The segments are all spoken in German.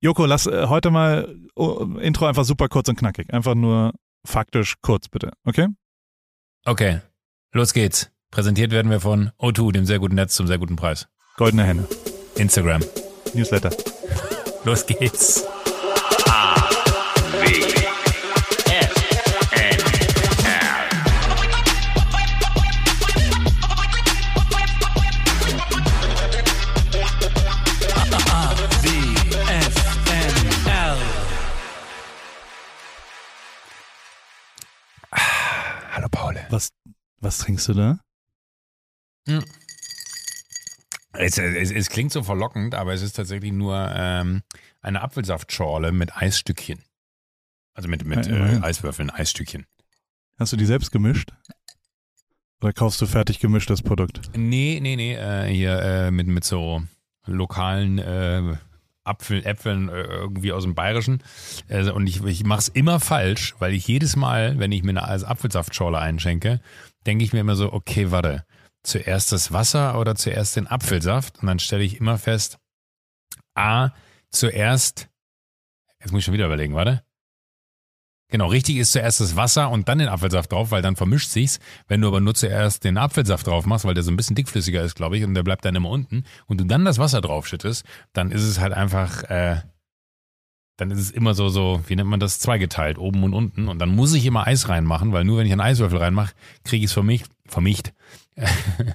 Joko, lass äh, heute mal oh, Intro einfach super kurz und knackig. Einfach nur faktisch kurz, bitte. Okay? Okay, los geht's. Präsentiert werden wir von O2, dem sehr guten Netz zum sehr guten Preis. Goldene Henne. Instagram. Newsletter. Los geht's. Was, trinkst du da? Es, es, es klingt so verlockend, aber es ist tatsächlich nur ähm, eine Apfelsaftschorle mit Eisstückchen. Also mit, mit Ja, äh. Eiswürfeln, Eisstückchen. Hast du die selbst gemischt? Oder kaufst du fertig gemischtes Produkt? Nee, nee, nee, äh, hier äh, mit, mit so lokalen äh, Apfel, Äpfeln äh, irgendwie aus dem Bayerischen. Äh, und ich, ich mache es immer falsch, weil ich jedes Mal, wenn ich mir eine Apfelsaftschorle einschenke, denke ich mir immer so, okay, warte, zuerst das Wasser oder zuerst den Apfelsaft? Und dann stelle ich immer fest, A, zuerst, jetzt muss ich schon wieder überlegen, warte. Genau, richtig ist zuerst das Wasser und dann den Apfelsaft drauf, weil dann vermischt sich's. Wenn du aber nur zuerst den Apfelsaft drauf machst, weil der so ein bisschen dickflüssiger ist, glaube ich, und der bleibt dann immer unten, und du dann das Wasser draufschüttest, dann ist es halt einfach, äh, dann ist es immer so, so, wie nennt man das, zweigeteilt, oben und unten. Und dann muss ich immer Eis reinmachen, weil nur wenn ich einen Eiswürfel reinmache, kriege ich es vermischt, vermischt. kriege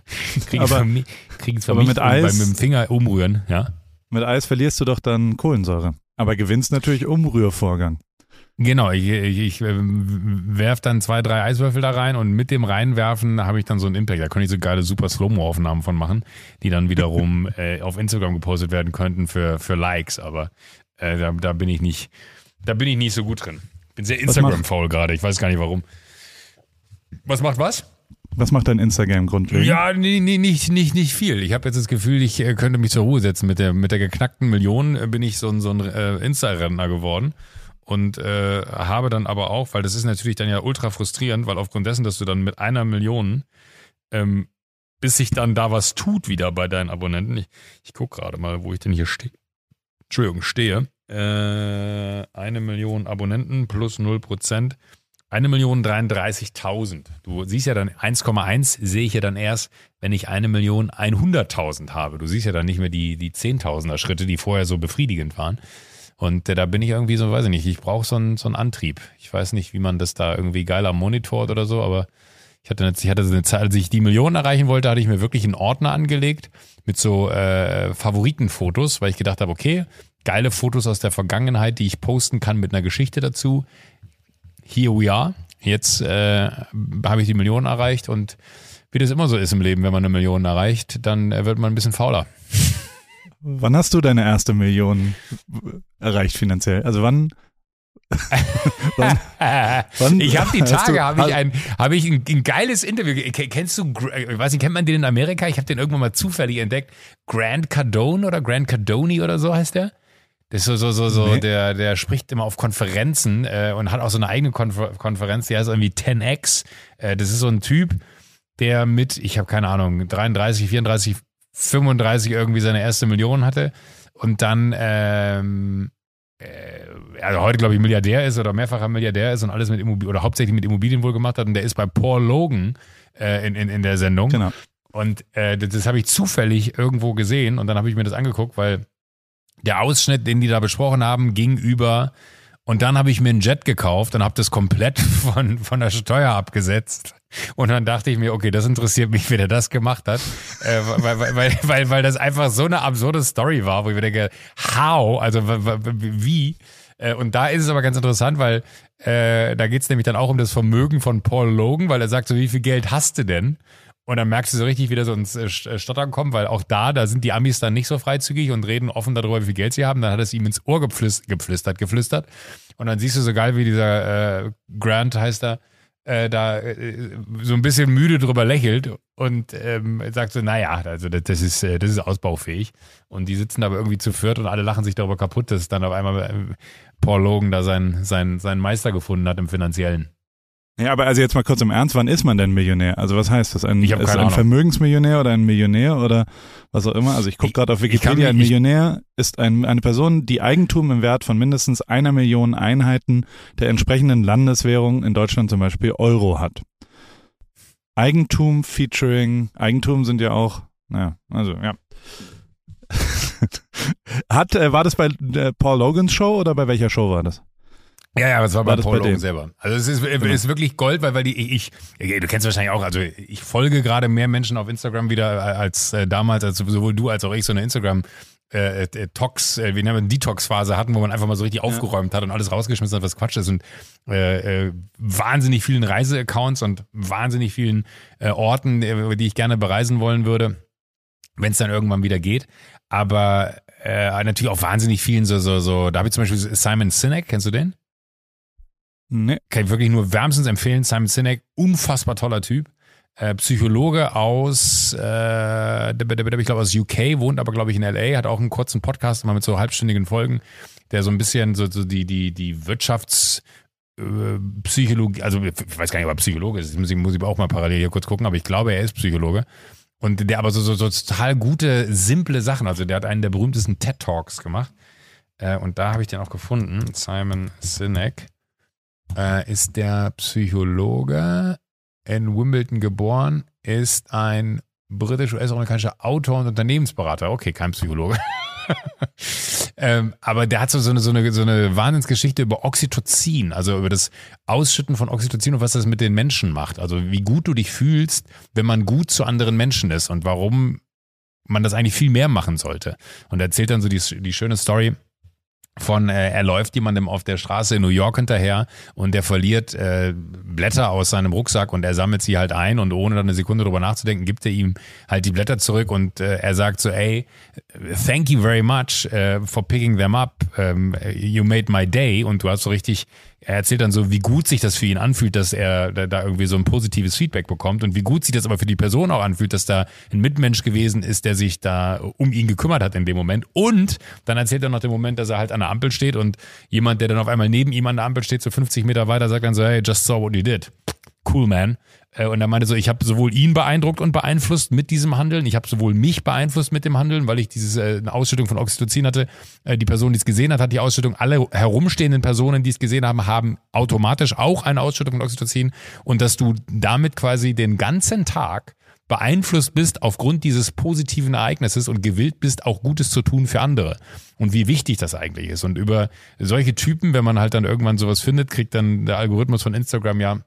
ich Aber- vermi krieg ich's aber vermischt mit Eis- mit dem Finger umrühren, ja. Mit Eis verlierst du doch dann Kohlensäure. Aber gewinnst natürlich Umrührvorgang. Genau, ich, ich, ich äh, werf dann zwei, drei Eiswürfel da rein und mit dem Reinwerfen habe ich dann so einen Impact. Da könnte ich so geile super Slow-Mo-Aufnahmen von machen, die dann wiederum äh, auf Instagram gepostet werden könnten für, für Likes, aber äh, da, da bin ich nicht, da bin ich nicht so gut drin. Bin sehr Instagram-faul gerade, ich weiß gar nicht warum. Was macht was? Was macht dein Instagram grundlegend? Ja, nee, nee, nicht, nicht, nicht viel. Ich habe jetzt das Gefühl, ich äh, könnte mich zur Ruhe setzen. Mit der, mit der geknackten Million äh, bin ich so ein, so ein äh, Insta-Renner geworden. Und äh, habe dann aber auch, weil das ist natürlich dann ja ultra frustrierend, weil aufgrund dessen, dass du dann mit einer Million, ähm, bis sich dann da was tut wieder bei deinen Abonnenten. Ich, ich guck gerade mal, wo ich denn hier stehe. Entschuldigung, stehe. Äh, eine Million Abonnenten plus 0%. Eine Million 33.000. Du siehst ja dann 1,1 sehe ich ja dann erst, wenn ich eine Million 100.000 habe. Du siehst ja dann nicht mehr die, die Zehntausender Schritte, die vorher so befriedigend waren. Und äh, da bin ich irgendwie so, weiß ich nicht, ich brauche so einen, so einen Antrieb. Ich weiß nicht, wie man das da irgendwie geiler monitort oder so, aber ich hatte, eine, ich hatte eine Zeit, als ich die Millionen erreichen wollte, hatte ich mir wirklich einen Ordner angelegt mit so äh, Favoritenfotos, weil ich gedacht habe, okay, geile Fotos aus der Vergangenheit, die ich posten kann mit einer Geschichte dazu. Here we are. Jetzt äh, habe ich die Millionen erreicht und wie das immer so ist im Leben, wenn man eine Million erreicht, dann äh, wird man ein bisschen fauler. Wann hast du deine erste Million erreicht finanziell? Also wann? wann, wann ich habe die Tage, habe ich, ein, hab ich ein, ein geiles Interview. Kennst du, ich weiß nicht, kennt man den in Amerika? Ich habe den irgendwann mal zufällig entdeckt. Grant Cardone oder Grant Cardone oder so heißt der? Das ist so, so, so, so Nee. der, der spricht immer auf Konferenzen äh, und hat auch so eine eigene Konfer Konferenz, die heißt irgendwie 10X. Äh, das ist so ein Typ, der mit, ich habe keine Ahnung, 33, 34, 35 irgendwie seine erste Million hatte und dann ähm, äh, also heute glaube ich Milliardär ist oder mehrfacher Milliardär ist und alles mit Immobilien oder hauptsächlich mit Immobilien wohl gemacht hat und der ist bei Paul Logan äh, in, in, in der Sendung Genau. und äh, das, das habe ich zufällig irgendwo gesehen und dann habe ich mir das angeguckt, weil der Ausschnitt, den die da besprochen haben, ging über und dann habe ich mir einen Jet gekauft und habe das komplett von, von der Steuer abgesetzt. Und dann dachte ich mir, okay, das interessiert mich, wie der das gemacht hat. Äh, weil, weil, weil, weil, weil das einfach so eine absurde Story war, wo ich mir denke, how? Also wie? Äh, Und da ist es aber ganz interessant, weil äh, da geht es nämlich dann auch um das Vermögen von Paul Logan, weil er sagt so, wie viel Geld hast du denn? Und dann merkst du so richtig, wie so ins äh, St- Stottern kommt, weil auch da, da sind die Amis dann nicht so freizügig und reden offen darüber, wie viel Geld sie haben. Dann hat es ihm ins Ohr geflüstert, geflüstert, geflüstert. Und dann siehst du so geil, wie dieser äh, Grant heißt er, äh, da äh, so ein bisschen müde drüber lächelt und ähm, sagt so, naja, also das, das ist äh, das ist ausbaufähig. Und die sitzen aber irgendwie zu viert und alle lachen sich darüber kaputt, dass dann auf einmal äh, Paul Logan da seinen sein, sein Meister gefunden hat im Finanziellen. Ja, aber also jetzt mal kurz im Ernst, wann ist man denn Millionär? Also was heißt das? Ein, Ich ist ein. Vermögensmillionär oder ein Millionär oder was auch immer? Also ich gucke gerade auf Wikipedia, ein Millionär ist ein, eine Person, die Eigentum im Wert von mindestens einer Million Einheiten der entsprechenden Landeswährung, in Deutschland zum Beispiel Euro hat. Eigentum featuring, Eigentum sind ja auch, naja, also ja. Hat, äh, war das bei äh, Paul Logans Show oder bei welcher Show war das? Ja, ja, das war, War bei Paul bei selber. Also es ist, Genau. ist wirklich Gold, weil, weil die, ich, du kennst wahrscheinlich auch, also ich folge gerade mehr Menschen auf Instagram wieder als äh, damals, als sowohl du als auch ich so eine Instagram äh, äh, Tox, äh, wie nennen wir Detox-Phase hatten, wo man einfach mal so richtig aufgeräumt hat und alles rausgeschmissen hat, was Quatsch ist und äh, äh, wahnsinnig vielen Reiseaccounts und wahnsinnig vielen äh, Orten, äh, die ich gerne bereisen wollen würde, wenn es dann irgendwann wieder geht. Aber äh, natürlich auch wahnsinnig vielen so, so, so, da habe ich zum Beispiel Simon Sinek, kennst du den? Nee. kann ich wirklich nur wärmstens empfehlen. Simon Sinek, unfassbar toller Typ. Äh, Psychologe aus, äh, ich glaube aus UK, wohnt aber glaube ich in LA, hat auch einen kurzen Podcast mal mit so halbstündigen Folgen, der so ein bisschen so, so die, die, die Wirtschafts- äh, Psychologie, also ich weiß gar nicht, ob er Psychologe ist, muss ich, muss ich auch mal parallel hier kurz gucken, aber ich glaube, er ist Psychologe. Und der aber so, so, so total gute, simple Sachen, also der hat einen der berühmtesten TED Talks gemacht. Äh, und da habe ich den auch gefunden, Simon Sinek äh, ist der Psychologe in Wimbledon geboren, ist ein britisch-US-amerikanischer Autor und Unternehmensberater. Okay, kein Psychologe. ähm, aber der hat so, eine, so, eine, so eine Wahnsinnsgeschichte über Oxytocin, also über das Ausschütten von Oxytocin und was das mit den Menschen macht. Also wie gut du dich fühlst, wenn man gut zu anderen Menschen ist und warum man das eigentlich viel mehr machen sollte. Und er erzählt dann so die, die schöne Story von, äh, er läuft jemandem auf der Straße in New York hinterher und der verliert äh, Blätter aus seinem Rucksack und er sammelt sie halt ein und ohne dann eine Sekunde drüber nachzudenken, gibt er ihm halt die Blätter zurück und äh, er sagt so, ey, thank you very much äh, for picking them up, ähm, you made my day und du hast so richtig, er erzählt dann so, wie gut sich das für ihn anfühlt, dass er da, irgendwie so ein positives Feedback bekommt und wie gut sich das aber für die Person auch anfühlt, dass da ein Mitmensch gewesen ist, der sich da um ihn gekümmert hat in dem Moment und dann erzählt er noch den Moment, dass er halt an der Ampel steht und jemand, der dann auf einmal neben ihm an der Ampel steht, so 50 Meter weiter, sagt dann so, hey, just saw what you did. Cool, man. Äh, Und er meinte so, ich habe sowohl ihn beeindruckt und beeinflusst mit diesem Handeln, ich habe sowohl mich beeinflusst mit dem Handeln, weil ich diese äh, eine Ausschüttung von Oxytocin hatte. Äh, Die Person, die es gesehen hat, hat die Ausschüttung. Alle herumstehenden Personen, die es gesehen haben, haben automatisch auch eine Ausschüttung von Oxytocin. Und dass du damit quasi den ganzen Tag beeinflusst bist aufgrund dieses positiven Ereignisses und gewillt bist, auch Gutes zu tun für andere. Und wie wichtig das eigentlich ist. Und über solche Typen, wenn man halt dann irgendwann sowas findet, kriegt dann der Algorithmus von Instagram ja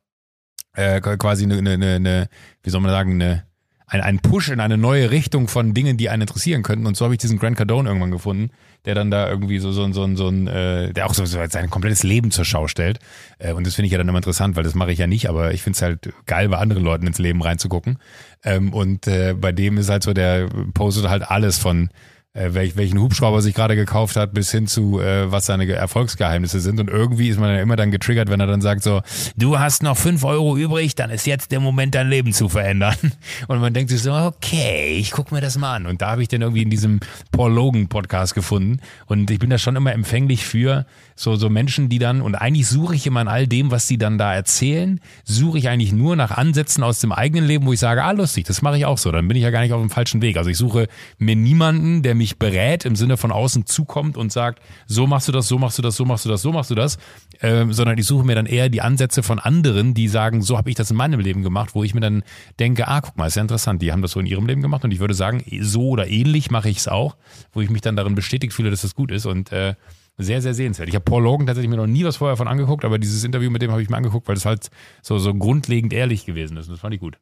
äh, quasi eine, eine, eine, eine, wie soll man sagen, eine, ein, ein Push in eine neue Richtung von Dingen, die einen interessieren könnten. Und so habe ich diesen Grant Cardone irgendwann gefunden, der dann da irgendwie so, so, so, so ein, äh, der auch so, so sein komplettes Leben zur Schau stellt. Äh, und das finde ich ja dann immer interessant, weil das mache ich ja nicht, aber ich finde es halt geil, bei anderen Leuten ins Leben reinzugucken. Ähm, und äh, bei dem ist halt so, der postet halt alles von äh, welch, welchen Hubschrauber sich gerade gekauft hat, bis hin zu, äh, was seine Ge- Erfolgsgeheimnisse sind. Und irgendwie ist man dann immer dann getriggert, wenn er dann sagt so, du hast noch fünf Euro übrig, dann ist jetzt der Moment, dein Leben zu verändern. Und man denkt sich so, okay, ich guck mir das mal an. Und da habe ich den irgendwie in diesem Paul Logan Podcast gefunden. Und ich bin da schon immer empfänglich für so, so Menschen, die dann, und eigentlich suche ich immer in all dem, was sie dann da erzählen, suche ich eigentlich nur nach Ansätzen aus dem eigenen Leben, wo ich sage, ah, lustig, das mache ich auch so. Dann bin ich ja gar nicht auf dem falschen Weg. Also ich suche mir niemanden, der mich berät, im Sinne von außen zukommt und sagt, so machst du das, so machst du das, so machst du das, so machst du das, ähm, sondern ich suche mir dann eher die Ansätze von anderen, die sagen, so habe ich das in meinem Leben gemacht, wo ich mir dann denke, ah, guck mal, ist ja interessant, die haben das so in ihrem Leben gemacht und ich würde sagen, so oder ähnlich mache ich es auch, wo ich mich dann darin bestätigt fühle, dass das gut ist und äh, sehr, sehr sehenswert. Ich habe Paul Logan tatsächlich mir noch nie was vorher von angeguckt, aber dieses Interview mit dem habe ich mir angeguckt, weil das halt so, so grundlegend ehrlich gewesen ist. Und das fand ich gut.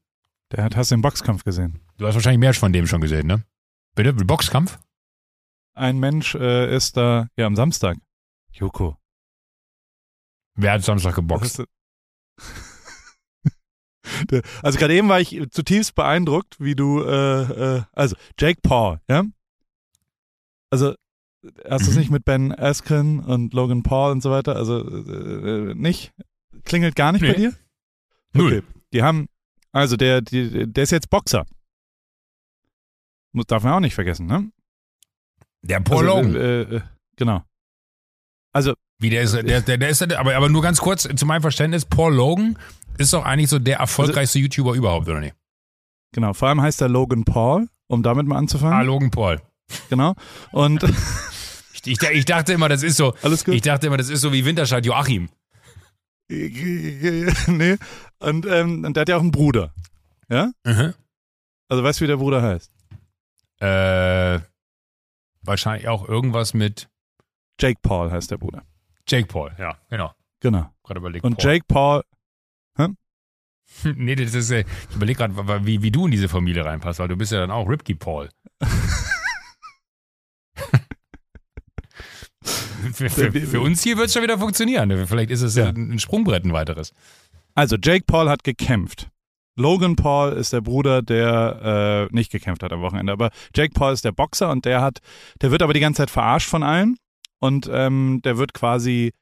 Der hat, hast du den Boxkampf gesehen? Du hast wahrscheinlich mehr von dem schon gesehen, ne? Bitte? Boxkampf? Ein Mensch äh, ist da, ja, am Samstag. Joko. Wer hat Samstag geboxt? Der- Also gerade eben war ich zutiefst beeindruckt, wie du, äh, äh, also Jake Paul, ja? Also hast du es Mhm. nicht mit Ben Askren und Logan Paul und so weiter? Also äh, äh, nicht? Klingelt gar nicht bei Nee. dir? Null. Okay. Die haben, also der, die, der ist jetzt Boxer. Muss, darf man auch nicht vergessen, ne? Der Paul also, Logan. äh, äh, genau. Also Wie der ist, der, der, der ist, aber, aber nur ganz kurz zu meinem Verständnis, Paul Logan ist doch eigentlich so der erfolgreichste also, YouTuber überhaupt, oder nicht? Genau, vor allem heißt er Logan Paul, um damit mal anzufangen. Ah, Logan Paul. Genau. Und ich, ich, dachte immer, das ist so. Alles gut. Ich dachte immer, das ist so wie Winterscheid Joachim. nee. Und, ähm, und der hat ja auch einen Bruder. Ja? Mhm. Also weißt du, wie der Bruder heißt? Äh, wahrscheinlich auch irgendwas mit Jake Paul heißt der Bruder. Jake Paul, ja, genau. Genau. Gerade überlegt. Und Paul. Jake Paul. Hä? nee, das ist, äh, ich überlege gerade, wie, wie du in diese Familie reinpasst, weil du bist ja dann auch Ripkey Paul. für, für, für, uns hier wird es schon wieder funktionieren. Vielleicht ist es ja. ein Sprungbrett ein weiteres. Also, Jake Paul hat gekämpft. Logan Paul ist der Bruder, der äh, nicht gekämpft hat am Wochenende. Aber Jake Paul ist der Boxer und der hat, der wird aber die ganze Zeit verarscht von allen. Und ähm, der wird quasi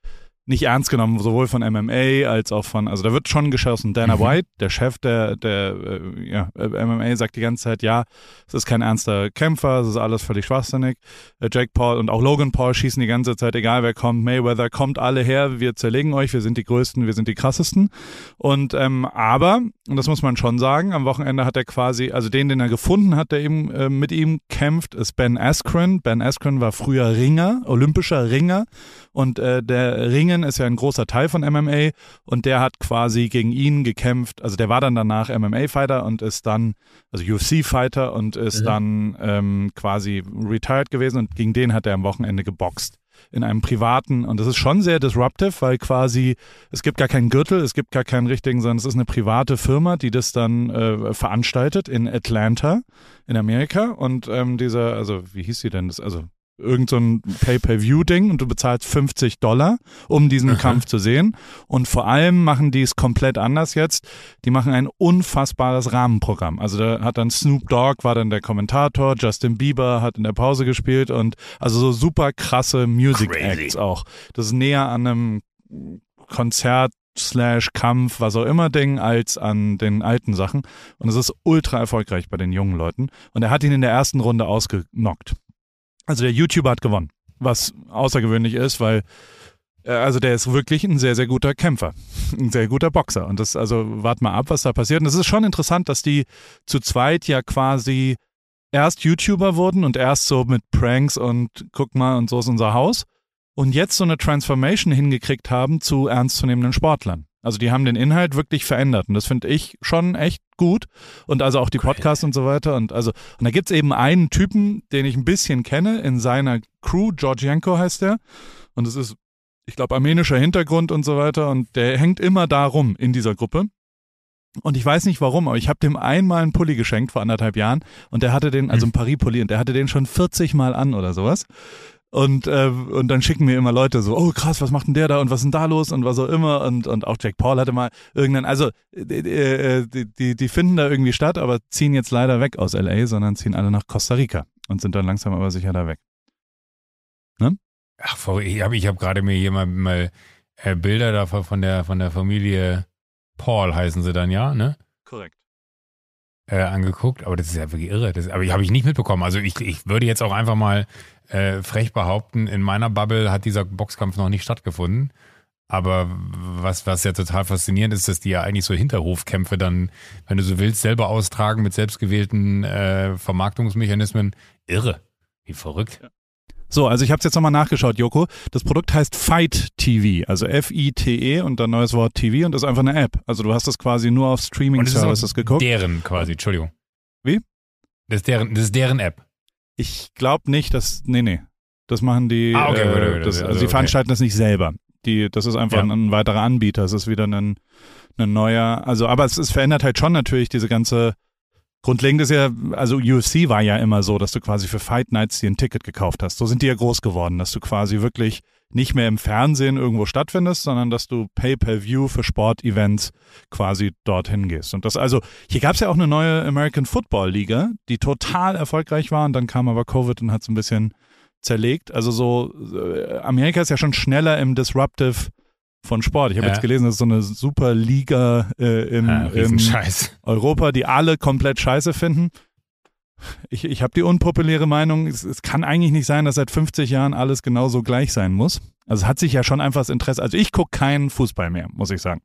nicht ernst genommen, sowohl von MMA als auch von, also da wird schon geschossen. Dana mhm. White, der Chef der, der äh, ja, äh, MMA, sagt die ganze Zeit, ja, es ist kein ernster Kämpfer, es ist alles völlig schwachsinnig. Äh, Jack Paul und auch Logan Paul schießen die ganze Zeit, egal wer kommt, Mayweather, kommt alle her, wir zerlegen euch, wir sind die Größten, wir sind die Krassesten. Und ähm, aber, und das muss man schon sagen, am Wochenende hat er quasi, also den, den er gefunden hat, der eben äh, mit ihm kämpft, ist Ben Askren. Ben Askren war früher Ringer, olympischer Ringer und äh, der Ringen ist ja ein großer Teil von MMA und der hat quasi gegen ihn gekämpft. Also der war dann danach MMA-Fighter und ist dann, also UFC-Fighter und ist mhm. dann ähm, quasi retired gewesen. Und gegen den hat er am Wochenende geboxt. In einem privaten. Und das ist schon sehr disruptive, weil quasi es gibt gar keinen Gürtel, es gibt gar keinen richtigen, sondern es ist eine private Firma, die das dann äh, veranstaltet in Atlanta in Amerika. Und ähm, dieser, also wie hieß sie denn? Das, also irgend so ein Pay-per-View-Ding und du bezahlst 50 Dollar, um diesen Aha. Kampf zu sehen. Und vor allem machen die es komplett anders jetzt. Die machen ein unfassbares Rahmenprogramm. Also da hat dann Snoop Dogg war dann der Kommentator, Justin Bieber hat in der Pause gespielt und also so super krasse Music Acts auch. Das ist näher an einem Konzert slash Kampf, was auch immer Ding, als an den alten Sachen. Und es ist ultra erfolgreich bei den jungen Leuten. Und er hat ihn in der ersten Runde ausgenockt. Also der YouTuber hat gewonnen, was außergewöhnlich ist, weil äh, also der ist wirklich ein sehr, sehr guter Kämpfer, ein sehr guter Boxer. Und das, also wart mal ab, was da passiert. Und es ist schon interessant, dass die zu zweit ja quasi erst YouTuber wurden und erst so mit Pranks und guck mal und so ist unser Haus und jetzt so eine Transformation hingekriegt haben zu ernstzunehmenden Sportlern. Also die haben den Inhalt wirklich verändert und das finde ich schon echt gut. Und also auch die Podcasts und so weiter und also und da gibt's eben einen Typen, den ich ein bisschen kenne in seiner Crew, Georgienko heißt der. Und es ist ich glaube armenischer Hintergrund und so weiter und der hängt immer da rum in dieser Gruppe. Und ich weiß nicht warum, aber ich habe dem einmal einen Pulli geschenkt vor anderthalb Jahren und der hatte den, also einen Paris-Pulli und der hatte den schon 40 Mal an oder sowas. Und, äh, und dann schicken mir immer Leute so, oh krass, was macht denn der da und was ist denn da los und was auch immer. Und, und auch Jack Paul hatte mal irgendeinen, also äh, die, die, die finden da irgendwie statt, aber ziehen jetzt leider weg aus LA, sondern ziehen alle nach Costa Rica und sind dann langsam aber sicher da weg. Ne? Ach, ich habe ich hab gerade mir hier mal, mal äh, Bilder da von der, von der Familie Paul heißen sie dann, ja, ne? Korrekt. Äh, angeguckt, aber das ist ja wirklich irre. Das, aber ich habe ich nicht mitbekommen. Also ich, ich würde jetzt auch einfach mal äh, frech behaupten, in meiner Bubble hat dieser Boxkampf noch nicht stattgefunden. Aber was, was ja total faszinierend ist, dass die ja eigentlich so Hinterhofkämpfe dann, wenn du so willst, selber austragen mit selbstgewählten äh, Vermarktungsmechanismen. Irre. Wie verrückt. Ja. So, also ich habe es jetzt nochmal nachgeschaut, Joko. Das Produkt heißt Fight TV, also F-I-T-E und dann neues Wort TV und ist einfach eine App. Also du hast das quasi nur auf Streaming-Services geguckt. Deren quasi, Entschuldigung. Wie? Das ist deren, das ist deren App. Ich glaube nicht, dass. Nee, nee. Das machen die. Ah, okay, äh, das, also, also die veranstalten okay. das nicht selber. Die, das ist einfach ja. ein, ein, weiterer Anbieter. Es ist wieder ein, ein neuer. Also, aber es, es verändert halt schon natürlich diese ganze. Grundlegend ist ja, also UFC war ja immer so, dass du quasi für Fight Nights dir ein Ticket gekauft hast. So sind die ja groß geworden, dass du quasi wirklich nicht mehr im Fernsehen irgendwo stattfindest, sondern dass du Pay-per-View für Sportevents quasi dorthin gehst. Und das also, hier gab es ja auch eine neue American Football Liga, die total erfolgreich war und dann kam aber Covid und hat es ein bisschen zerlegt. Also so, äh, Amerika ist ja schon schneller im Disruptive von Sport. Ich habe ja. jetzt gelesen, das ist so eine super Liga äh, im, ja, im Europa, die alle komplett scheiße finden ich, ich habe die unpopuläre Meinung, es, es, kann eigentlich nicht sein, dass seit 50 Jahren alles genauso gleich sein muss. Also es hat sich ja schon einfach das Interesse, also ich gucke keinen Fußball mehr, muss ich sagen.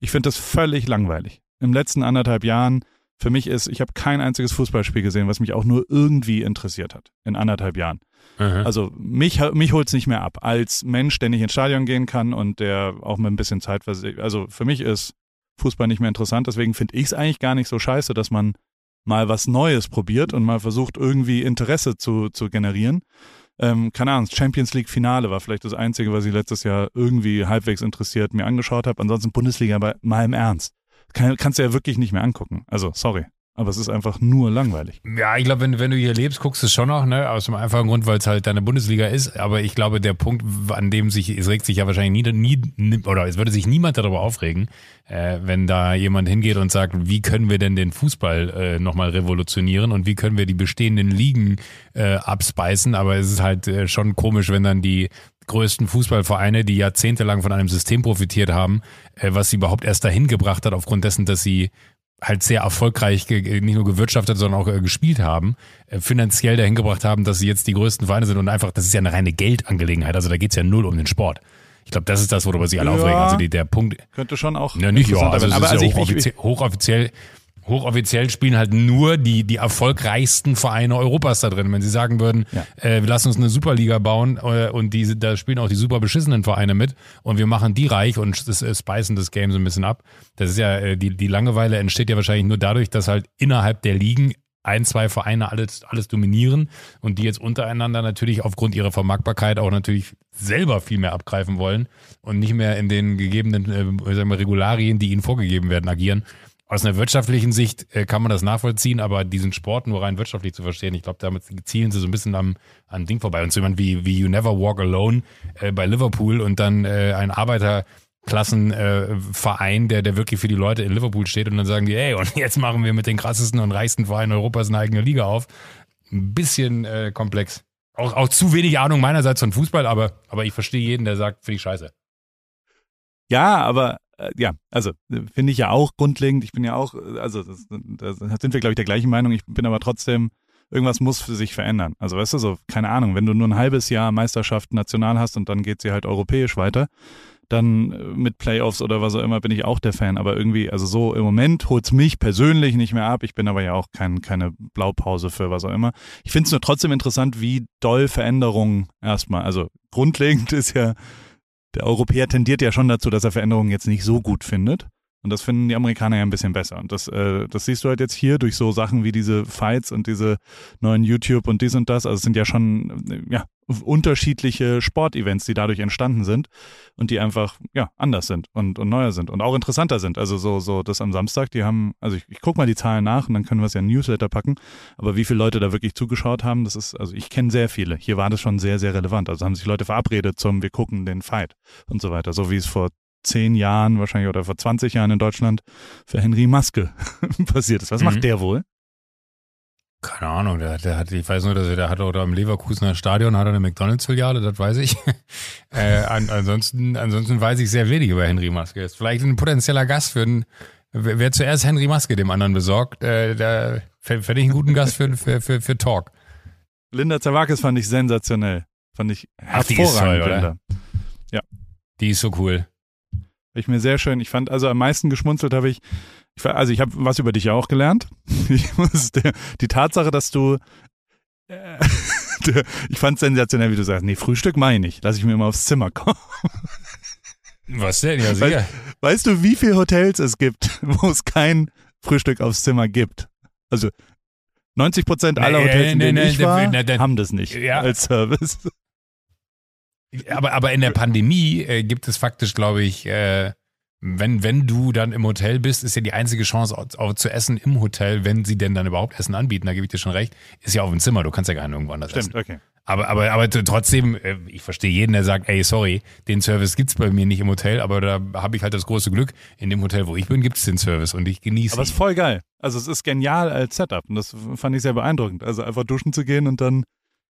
Ich finde das völlig langweilig. Im letzten anderthalb Jahren, für mich ist, ich habe kein einziges Fußballspiel gesehen, was mich auch nur irgendwie interessiert hat. In anderthalb Jahren. Mhm. Also mich, mich holt es nicht mehr ab. Als Mensch, der nicht ins Stadion gehen kann und der auch mit ein bisschen Zeit, also für mich ist Fußball nicht mehr interessant. Deswegen finde ich es eigentlich gar nicht so scheiße, dass man mal was Neues probiert und mal versucht, irgendwie Interesse zu, zu generieren. Ähm, keine Ahnung, Champions League Finale war vielleicht das Einzige, was ich letztes Jahr irgendwie halbwegs interessiert mir angeschaut habe. Ansonsten Bundesliga, aber mal im Ernst. Kann, kannst du ja wirklich nicht mehr angucken. Also, sorry. Aber es ist einfach nur langweilig. Ja, ich glaube, wenn, wenn du hier lebst, guckst du es schon noch, ne? Aus dem einfachen Grund, weil es halt deine Bundesliga ist. Aber ich glaube, der Punkt, an dem sich, es regt sich ja wahrscheinlich nie, nie oder es würde sich niemand darüber aufregen, äh, wenn da jemand hingeht und sagt, wie können wir denn den Fußball äh, nochmal revolutionieren und wie können wir die bestehenden Ligen äh, abspeisen. Aber es ist halt äh, schon komisch, wenn dann die größten Fußballvereine, die jahrzehntelang von einem System profitiert haben, äh, was sie überhaupt erst dahin gebracht hat, aufgrund dessen, dass sie halt sehr erfolgreich nicht nur gewirtschaftet, sondern auch äh, gespielt haben, äh, finanziell dahin gebracht haben, dass sie jetzt die größten Vereine sind und einfach, das ist ja eine reine Geldangelegenheit. Also da geht's ja null um den Sport. Ich glaube, das ist das, worüber sich alle Ja. aufregen. Also die, der Punkt. Könnte schon auch. Ja, nicht ja, also es werden. ist aber ja also ich, hochoffiziell, hochoffiziell, hochoffiziell spielen halt nur die, die erfolgreichsten Vereine Europas da drin. Wenn sie sagen würden, Ja. äh, wir lassen uns eine Superliga bauen äh, und die, da spielen auch die super beschissenen Vereine mit und wir machen die reich und das äh, speisen das Game so ein bisschen ab. Das ist ja, äh, die, die Langeweile entsteht ja wahrscheinlich nur dadurch, dass halt innerhalb der Ligen ein, zwei Vereine alles, alles dominieren und die jetzt untereinander natürlich aufgrund ihrer Vermarktbarkeit auch natürlich selber viel mehr abgreifen wollen und nicht mehr in den gegebenen äh, sagen wir, Regularien, die ihnen vorgegeben werden, agieren. Aus einer wirtschaftlichen Sicht äh, kann man das nachvollziehen, aber diesen Sport nur rein wirtschaftlich zu verstehen, ich glaube, damit zielen sie so ein bisschen am, am Ding vorbei. Und so jemand wie, wie You Never Walk Alone äh, bei Liverpool und dann äh, ein Arbeiterklassenverein, äh, Verein, der, der wirklich für die Leute in Liverpool steht und dann sagen die, ey, und jetzt machen wir mit den krassesten und reichsten Vereinen Europas eine eigene Liga auf. Ein bisschen äh, komplex. Auch, auch zu wenig Ahnung meinerseits von Fußball, aber, aber ich verstehe jeden, der sagt, finde ich scheiße. Ja, aber äh, ja, also äh, finde ich ja auch grundlegend. Ich bin ja auch, äh, also da sind wir, glaube ich, der gleichen Meinung. Ich bin aber trotzdem, irgendwas muss für sich verändern. Also weißt du, so, keine Ahnung, wenn du nur ein halbes Jahr Meisterschaft national hast und dann geht sie halt europäisch weiter, dann äh, mit Playoffs oder was auch immer bin ich auch der Fan. Aber irgendwie, also so im Moment holt's mich persönlich nicht mehr ab. Ich bin aber ja auch kein, keine Blaupause für was auch immer. Ich finde es nur trotzdem interessant, wie doll Veränderungen erstmal, also grundlegend ist ja, der Europäer tendiert ja schon dazu, dass er Veränderungen jetzt nicht so gut findet. Und das finden die Amerikaner ja ein bisschen besser. Und das, äh, das siehst du halt jetzt hier durch so Sachen wie diese Fights und diese neuen YouTube und dies und das. Also es sind ja schon äh, ja, unterschiedliche Sportevents, die dadurch entstanden sind und die einfach ja anders sind und, und neuer sind und auch interessanter sind. Also so, so das am Samstag, die haben, also ich, ich gucke mal die Zahlen nach und dann können wir es ja in Newsletter packen. Aber wie viele Leute da wirklich zugeschaut haben, das ist, also ich kenne sehr viele. Hier war das schon sehr, sehr relevant. Also haben sich Leute verabredet zum, wir gucken den Fight und so weiter. So wie es vor zehn Jahren wahrscheinlich oder vor 20 Jahren in Deutschland für Henry Maske passiert ist. Was Mhm. macht der wohl? Keine Ahnung, der, der hat, ich weiß nur, dass er, der hat oder im Leverkusener Stadion hat er eine McDonalds-Filiale, das weiß ich. äh, an, ansonsten, ansonsten weiß ich sehr wenig über Henry Maske. Ist vielleicht ein potenzieller Gast für einen, wer, wer zuerst Henry Maske dem anderen besorgt, äh, da fände ich einen guten Gast für, für, für, für Talk. Linda Zawakis fand ich sensationell. Fand ich Ach, die ist hervorragend, toll, oder? Linda. Die ist so cool. Ich mir sehr schön, ich fand, also am meisten geschmunzelt habe ich, ich war- also ich habe was über dich ja auch gelernt. Ich muss, der, die Tatsache, dass du, äh, der, ich fand sensationell, wie du sagst, nee, Frühstück meine ich nicht, lass ich mir immer aufs Zimmer kommen. Was denn? Ja, sicher. Weißt du, wie viele Hotels es gibt, wo es kein Frühstück aufs Zimmer gibt? Also 90 Prozent aller Nee, Hotels, in denen nee, ich nee, war, nee, nee. haben das nicht Ja. als Service. Aber, aber in der Pandemie äh, gibt es faktisch, glaube ich, äh, wenn, wenn du dann im Hotel bist, ist ja die einzige Chance auch, auch zu essen im Hotel, wenn sie denn dann überhaupt Essen anbieten, da gebe ich dir schon recht, ist ja auf dem Zimmer, du kannst ja gar nicht irgendwo anders Stimmt, essen. okay. Aber, aber, aber trotzdem, äh, ich verstehe jeden, der sagt, ey, sorry, den Service gibt's bei mir nicht im Hotel, aber da habe ich halt das große Glück, in dem Hotel, wo ich bin, gibt's den Service und ich genieße Aber es ist voll geil. Also es ist genial als Setup und das fand ich sehr beeindruckend. Also einfach duschen zu gehen und dann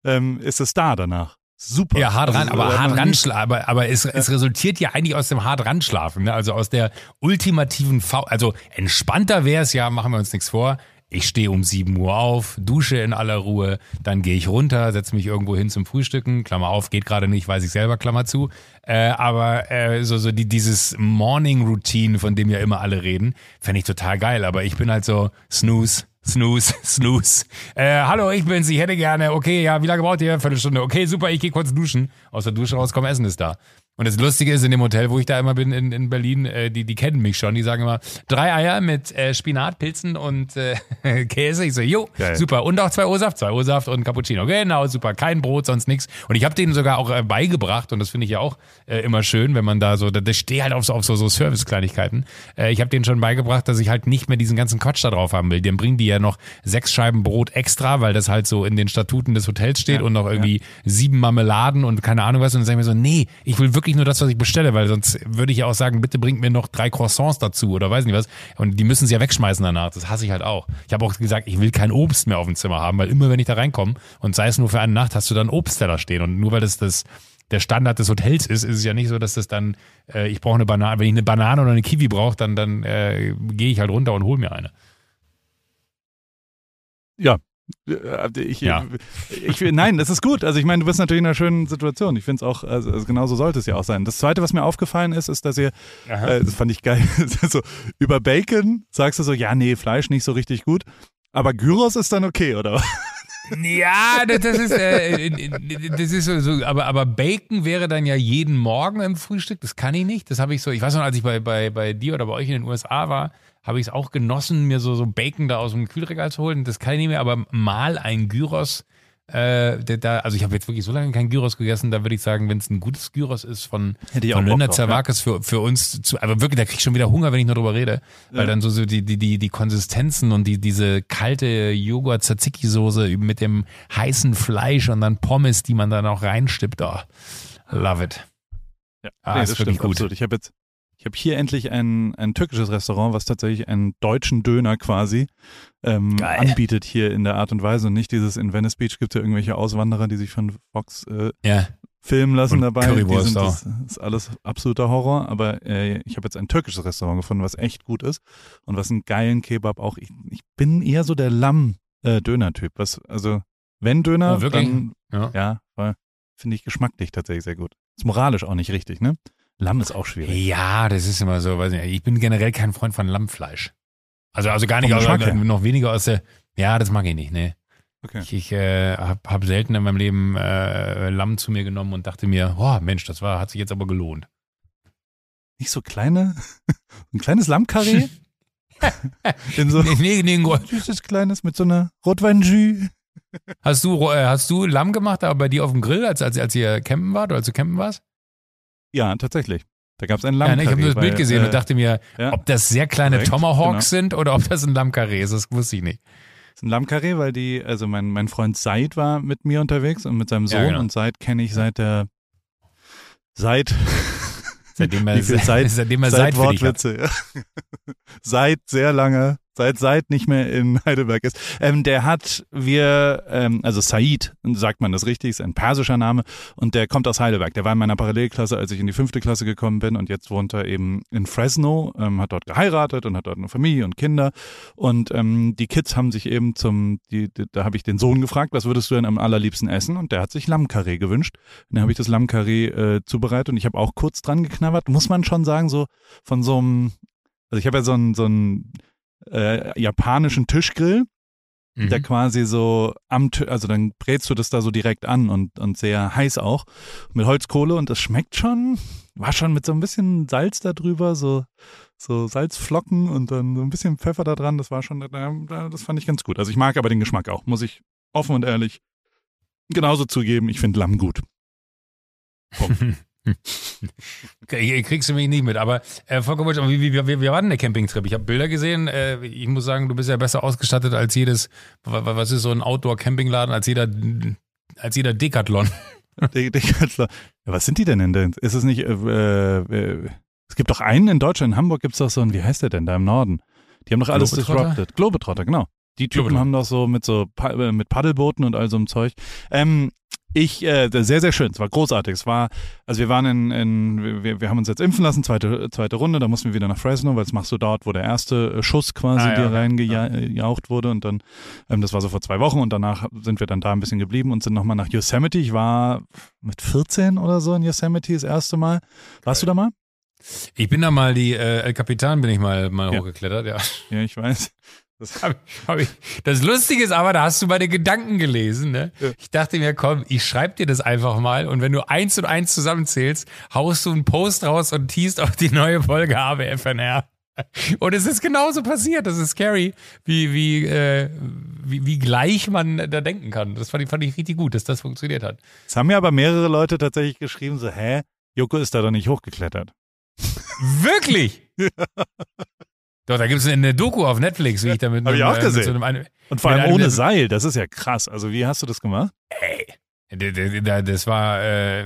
ähm, ist es da danach. Super. Ja, hart Also, ran, aber hart ran, nie- aber, aber es, es resultiert ja eigentlich aus dem hart ranschlafen, ne? also aus der ultimativen V, also entspannter wäre es ja, machen wir uns nichts vor, Ich stehe um 7 Uhr auf, dusche in aller Ruhe, dann gehe ich runter, setze mich irgendwo hin zum Frühstücken, Klammer auf, geht gerade nicht, weiß ich selber, Klammer zu. Äh, aber äh, so, so die, dieses Morning Routine, von dem ja immer alle reden, fände ich total geil. Aber ich bin halt so Snooze, Snooze, Snooze. Äh, hallo, ich bin's, ich hätte gerne, okay, ja, wie lange braucht ihr? Viertelstunde. Okay, super, ich gehe kurz duschen. Aus der Dusche rauskommen, Essen ist da. Und das Lustige ist, in dem Hotel, wo ich da immer bin, in, in Berlin, äh, die, die kennen mich schon. Die sagen immer, drei Eier mit äh, Spinat, Pilzen und äh, Käse. Ich so, jo, Geil. super. Und auch zwei O-Saft, zwei O-Saft und Cappuccino. Genau, super. Kein Brot, sonst nichts. Und ich habe denen sogar auch äh, beigebracht, und das finde ich ja auch äh, immer schön, wenn man da so, da, da stehe halt auf so, auf so, so Service-Kleinigkeiten. Äh, ich habe denen schon beigebracht, dass ich halt nicht mehr diesen ganzen Quatsch da drauf haben will. Dann bringen die ja noch sechs Scheiben Brot extra, weil das halt so in den Statuten des Hotels steht ja, und noch irgendwie ja. sieben Marmeladen und keine Ahnung was. Und dann sage ich mir so, nee, ich will wirklich nur das, was ich bestelle Stelle, weil sonst würde ich ja auch sagen, bitte bringt mir noch drei Croissants dazu oder weiß nicht was. Und die müssen sie ja wegschmeißen danach. Das hasse ich halt auch. Ich habe auch gesagt, ich will kein Obst mehr auf dem Zimmer haben, weil immer wenn ich da reinkomme und sei es nur für eine Nacht, hast du dann Obstteller stehen. Und nur weil das das der Standard des Hotels ist, ist es ja nicht so, dass das dann, äh, ich brauche eine Banane, wenn ich eine Banane oder eine Kiwi brauche, dann, dann äh, gehe ich halt runter und hole mir eine. Ja, ich, ja. ich, nein, das ist gut. Also ich meine, du bist natürlich in einer schönen Situation. Ich finde es auch, also, also genau so sollte es ja auch sein. Das Zweite, was mir aufgefallen ist, ist, dass ihr, äh, das fand ich geil, so, über Bacon sagst du so, ja, nee, Fleisch nicht so richtig gut, aber Gyros ist dann okay, oder? Ja, das, ist, äh, das ist so, so, aber, aber Bacon wäre dann ja jeden Morgen im Frühstück. Das kann ich nicht. Das habe ich so, ich weiß noch, als ich bei, bei, bei dir oder bei euch in den USA war, habe ich es auch genossen, mir so, so Bacon da aus dem Kühlregal zu holen. Das kann ich nicht mehr, aber mal ein Gyros, äh, da, also ich habe jetzt wirklich so lange kein Gyros gegessen, da würde ich sagen, wenn es ein gutes Gyros ist von, von Linda Zerwakis für, für uns, zu, aber wirklich, da krieg ich schon wieder Hunger, wenn ich nur drüber rede, weil ja. dann so, so die, die, die, die Konsistenzen und die, diese kalte Joghurt-Tzatziki-Soße mit dem heißen Fleisch und dann Pommes, die man da noch reinstippt, oh, love it. Ja, ah, nee, ist wirklich gut. Absolut. Ich habe jetzt ich habe hier endlich ein, ein türkisches Restaurant, was tatsächlich einen deutschen Döner quasi ähm, anbietet hier in der Art und Weise und nicht dieses in Venice Beach gibt es ja irgendwelche Auswanderer, die sich von Fox äh, ja. filmen lassen und dabei. Currywurst sind. Das ist alles absoluter Horror, aber äh, ich habe jetzt ein türkisches Restaurant gefunden, was echt gut ist und was einen geilen Kebab auch. Ich, ich bin eher so der Lamm-Döner-Typ. Äh, was, also wenn Döner, oh, dann ja, ja finde ich geschmacklich tatsächlich sehr gut. Ist moralisch auch nicht richtig, ne? Lamm ist auch schwierig. Ja, das ist immer so, weiß nicht, ich bin generell kein Freund von Lammfleisch. Also, also gar nicht, aus, noch weniger aus der, ja, das mag ich nicht, ne. Okay. Ich, ich äh, habe hab selten in meinem Leben äh, Lamm zu mir genommen und dachte mir, oh Mensch, das war, hat sich jetzt aber gelohnt. Nicht so kleine, ein kleines Lammkarree? In so nee, nee, nee, süßes kleines mit so einer Rotwein-Jus. Hast du, äh, hast du Lamm gemacht, aber bei dir auf dem Grill, als, als, als ihr campen wart oder als du campen warst? Ja, tatsächlich. Da gab es ein Lammkarree. Ja, ne, ich habe nur das Bild gesehen äh, und dachte mir, ja, ob das sehr kleine korrekt, Tomahawks genau. sind oder ob das ein Lammkarree ist, das wusste ich nicht. Das ist ein Lammkarree, weil die, also mein, mein Freund Said war mit mir unterwegs und mit seinem Sohn ja, genau. und Said kenne ich seit der, seit, seitdem er, seit, seitdem er seit Wortwitze, ja. seit sehr lange seit seit nicht mehr in Heidelberg ist. Ähm, der hat wir, ähm, also Said, sagt man das richtig, ist ein persischer Name und der kommt aus Heidelberg. Der war in meiner Parallelklasse, als ich in die fünfte Klasse gekommen bin und jetzt wohnt er eben in Fresno, ähm, hat dort geheiratet und hat dort eine Familie und Kinder und ähm, die Kids haben sich eben zum, die, die da habe ich den Sohn gefragt, was würdest du denn am allerliebsten essen und der hat sich Lammkarree gewünscht. Und dann habe ich das Lammkarree äh, zubereitet und ich habe auch kurz dran geknabbert, muss man schon sagen, so von so einem, also ich habe ja so ein, so ein äh, japanischen Tischgrill, mhm. der quasi so am Tisch, also dann brätst du das da so direkt an und, und sehr heiß auch mit Holzkohle und das schmeckt schon, war schon mit so ein bisschen Salz da drüber, so, so Salzflocken und dann so ein bisschen Pfeffer da dran, das war schon, das fand ich ganz gut. Also ich mag aber den Geschmack auch, muss ich offen und ehrlich genauso zugeben, ich finde Lamm gut. Kriegst du mich nicht mit, aber äh, Volker Wutsch, wie, wie, wie, wie war denn der Campingtrip? Ich habe Bilder gesehen. Äh, ich muss sagen, du bist ja besser ausgestattet als jedes, was ist so ein Outdoor-Campingladen, als jeder, als jeder Decathlon. Decathlon. Ja, was sind die denn denn? Ist es nicht, äh, äh, es gibt doch einen in Deutschland, in Hamburg gibt es doch so einen, wie heißt der denn, da im Norden? Die haben doch alles Globetrotter? disrupted. Globetrotter, genau. Die Typen haben doch so mit so äh, mit Paddelbooten und all so einem Zeug. Ähm, Ich, äh, sehr, sehr schön. Es war großartig. Es war, also wir waren in, in wir, wir haben uns jetzt impfen lassen, zweite, zweite Runde, da mussten wir wieder nach Fresno, weil das machst du dort, wo der erste äh, Schuss quasi Ah, ja, dir okay. reingejaucht wurde und dann, ähm, das war so vor zwei Wochen und danach sind wir dann da ein bisschen geblieben und sind nochmal nach Yosemite. Ich war mit 14 oder so in Yosemite das erste Mal. Warst du da mal? Ich bin da mal die äh, El Capitan bin ich mal mal Ja. hochgeklettert, ja. Ja, ich weiß. Das, Hab, hab ich. Das Lustige ist aber, da hast du meine Gedanken gelesen. Ne? Ja. Ich dachte mir, komm, ich schreib dir das einfach mal und wenn du eins und eins zusammenzählst, haust du einen Post raus und teast auf die neue Folge ABFNR. Und es ist genauso passiert. Das ist scary, wie, wie, äh, wie, wie gleich man da denken kann. Das fand ich, fand ich richtig gut, dass das funktioniert hat. es haben mir aber mehrere Leute tatsächlich geschrieben, so, hä? Joko ist da doch nicht hochgeklettert. Wirklich? Doch, da gibt es eine Doku auf Netflix, wie ich da mit, Hab ich auch äh, gesehen. so einem eine- Und vor allem ohne Seil, das ist ja krass. Also wie hast du das gemacht? D- Das war, äh,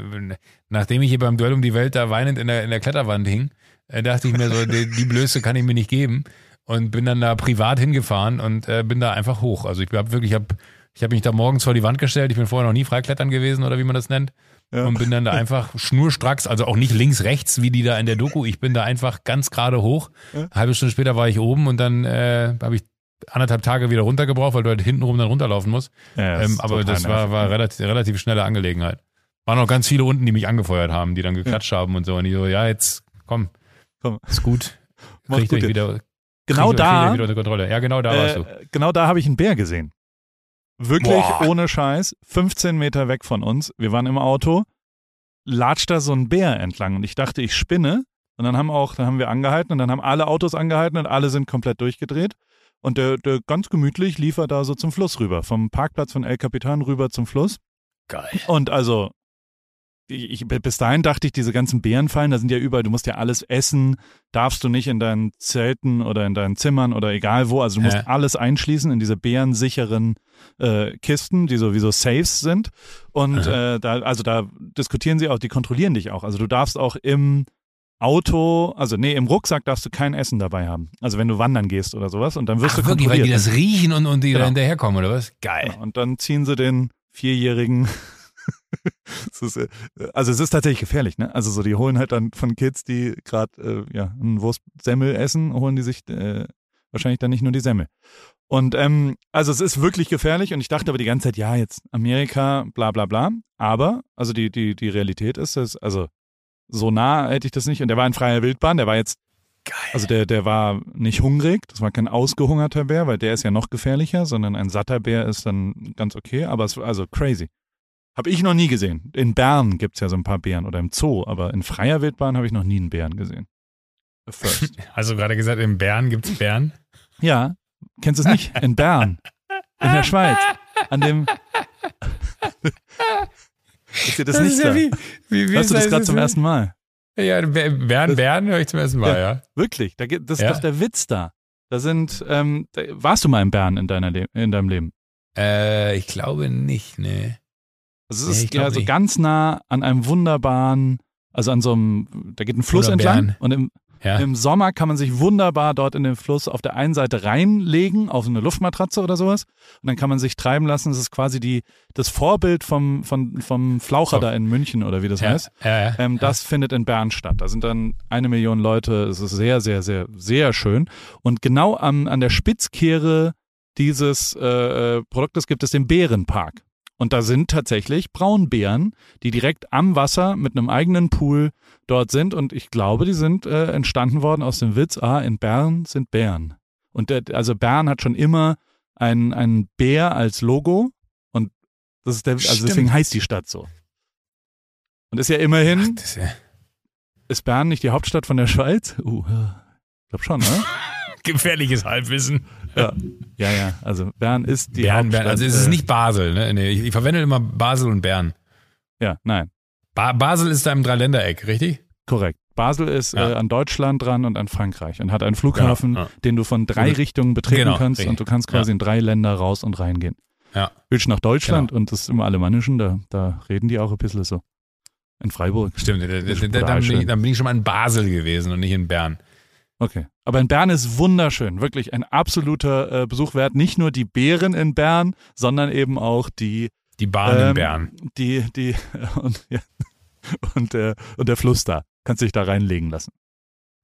nachdem ich hier beim Duell um die Welt da weinend in der, in der Kletterwand hing, äh, dachte ich mir so, die, die Blöße kann ich mir nicht geben. Und bin dann da privat hingefahren und äh, bin da einfach hoch. Also ich habe wirklich, ich habe ich hab mich da morgens vor die Wand gestellt. Ich bin vorher noch nie Freiklettern gewesen oder wie man das nennt. Ja. Und bin dann da einfach schnurstracks, also auch nicht links, rechts, wie die da in der Doku. Ich bin da einfach ganz gerade hoch. Ja. Eine halbe Stunde später war ich oben und dann äh, habe ich anderthalb Tage wieder runtergebraucht, weil du halt hintenrum dann runterlaufen musst. Ja, Ähm, aber das war, war relativ, relativ schnelle Angelegenheit. Waren auch ganz viele unten, die mich angefeuert haben, die dann geklatscht haben und so. Und ich so, ja, jetzt komm, Komm. ist gut. Kriegt euch wieder, Genau da, wieder unter Kontrolle. Ja, genau da warst du. äh, genau da habe ich einen Bär gesehen. Wirklich Boah. ohne Scheiß, 15 Meter weg von uns. Wir waren im Auto, latscht da so ein Bär entlang und ich dachte, ich spinne. Und dann haben auch, dann haben wir angehalten und dann haben alle Autos angehalten und alle sind komplett durchgedreht. Und der, der ganz gemütlich lief er da so zum Fluss rüber, vom Parkplatz von El Capitan rüber zum Fluss. Geil. Und also, ich, bis dahin dachte ich, diese ganzen Bärenfallen, da sind ja überall, du musst ja alles essen, darfst du nicht in deinen Zelten oder in deinen Zimmern oder egal wo, also du musst Ja. alles einschließen in diese bärensicheren äh, Kisten, die sowieso Safes sind. Und äh, da, also da diskutieren sie auch, die kontrollieren dich auch. Also du darfst auch im Auto, also nee, im Rucksack darfst du kein Essen dabei haben. Also wenn du wandern gehst oder sowas und dann wirst Ach, du wirklich, weil kontrolliert. die das riechen und, und die Genau. da hinterherkommen, oder was? Geil. Ja, und dann ziehen sie den Vierjährigen. Ist, äh, also es ist tatsächlich gefährlich, ne? Also so, die holen halt dann von Kids, die gerade äh, ja, einen Wurstsemmel essen, holen die sich äh, wahrscheinlich dann nicht nur die Semmel. Und ähm, also es ist wirklich gefährlich und ich dachte aber die ganze Zeit, ja, jetzt Amerika, bla bla bla. Aber, also die, die, die Realität ist es, also so nah hätte ich das nicht. Und der war in freier Wildbahn, der war jetzt Geil. also der, der war nicht hungrig, das war kein ausgehungerter Bär, weil der ist ja noch gefährlicher, sondern ein satter Bär ist dann ganz okay, aber es war also crazy. Habe ich noch nie gesehen. In Bern gibt's ja so ein paar Bären oder im Zoo, aber in freier Wildbahn habe ich noch nie einen Bären gesehen. First. Hast du gerade gesagt, in Bern gibt's Bären? ja, kennst du es nicht? In Bern. In der Schweiz. An dem. ist dir das, nicht ist da? wie, wie, wie Hörst du das gerade zum das? ersten Mal? Ja, Bären, Bären höre ich zum ersten Mal, ja. Wirklich, da, gibt- das ist Ja. doch der Witz da. Da sind, ähm, da, warst du mal in Bern in, deiner Le in deinem Leben? Äh, ich glaube nicht, ne. Also es ist ja so ganz nah an einem wunderbaren, also an so einem, da geht ein Fluss entlang und im, Ja. im Sommer kann man sich wunderbar dort in den Fluss auf der einen Seite reinlegen, auf eine Luftmatratze oder sowas und dann kann man sich treiben lassen. Das ist quasi die, das Vorbild vom, vom, vom Flaucher So. da in München oder wie das ja, heißt. ja, ja. Ähm, das findet in Bern statt. Da sind dann eine Million Leute. Es ist sehr, sehr, sehr, sehr schön. Und genau am, an der Spitzkehre dieses äh, äh, Produktes gibt es den Bärenpark. Und da sind tatsächlich Braunbären, die direkt am Wasser mit einem eigenen Pool dort sind. Und ich glaube, die sind äh, entstanden worden aus dem Witz, ah, in Bern sind Bären. Und der, also Bern hat schon immer ein, ein Bär als Logo. Und das ist der, also Stimmt. deswegen heißt die Stadt so. Und ist ja immerhin, Ach, ist ja ist Bern nicht die Hauptstadt von der Schweiz? Uh, ich glaube schon, ne? Gefährliches Halbwissen. ja. ja, ja. Also Bern ist die Bern, Hauptstadt. Bern. Also es ist äh, nicht Basel, ne? Nee, ich, ich verwende immer Basel und Bern. Ja, nein, Ba Basel ist da im Dreiländereck, richtig? korrekt. Basel ist Ja. äh, an Deutschland dran und an Frankreich und hat einen Flughafen, Ja, ja. den du von drei Richtungen betreten Genau, kannst richtig. und du kannst quasi in drei Länder raus und reingehen. Ja. Willst du nach Deutschland Genau. und das ist im Alemannischen, da, da reden die auch ein bisschen so. In Freiburg. Stimmt, da, da, da, bin ich, dann bin ich schon mal in Basel gewesen und nicht in Bern. Okay. Aber in Bern ist wunderschön. Wirklich ein absoluter äh, Besuch wert. Nicht nur die Bären in Bern, sondern eben auch die Die Bahn Ähm, in Bern. Die, die, und, ja, und, der, und der Fluss da. Kannst dich da reinlegen lassen.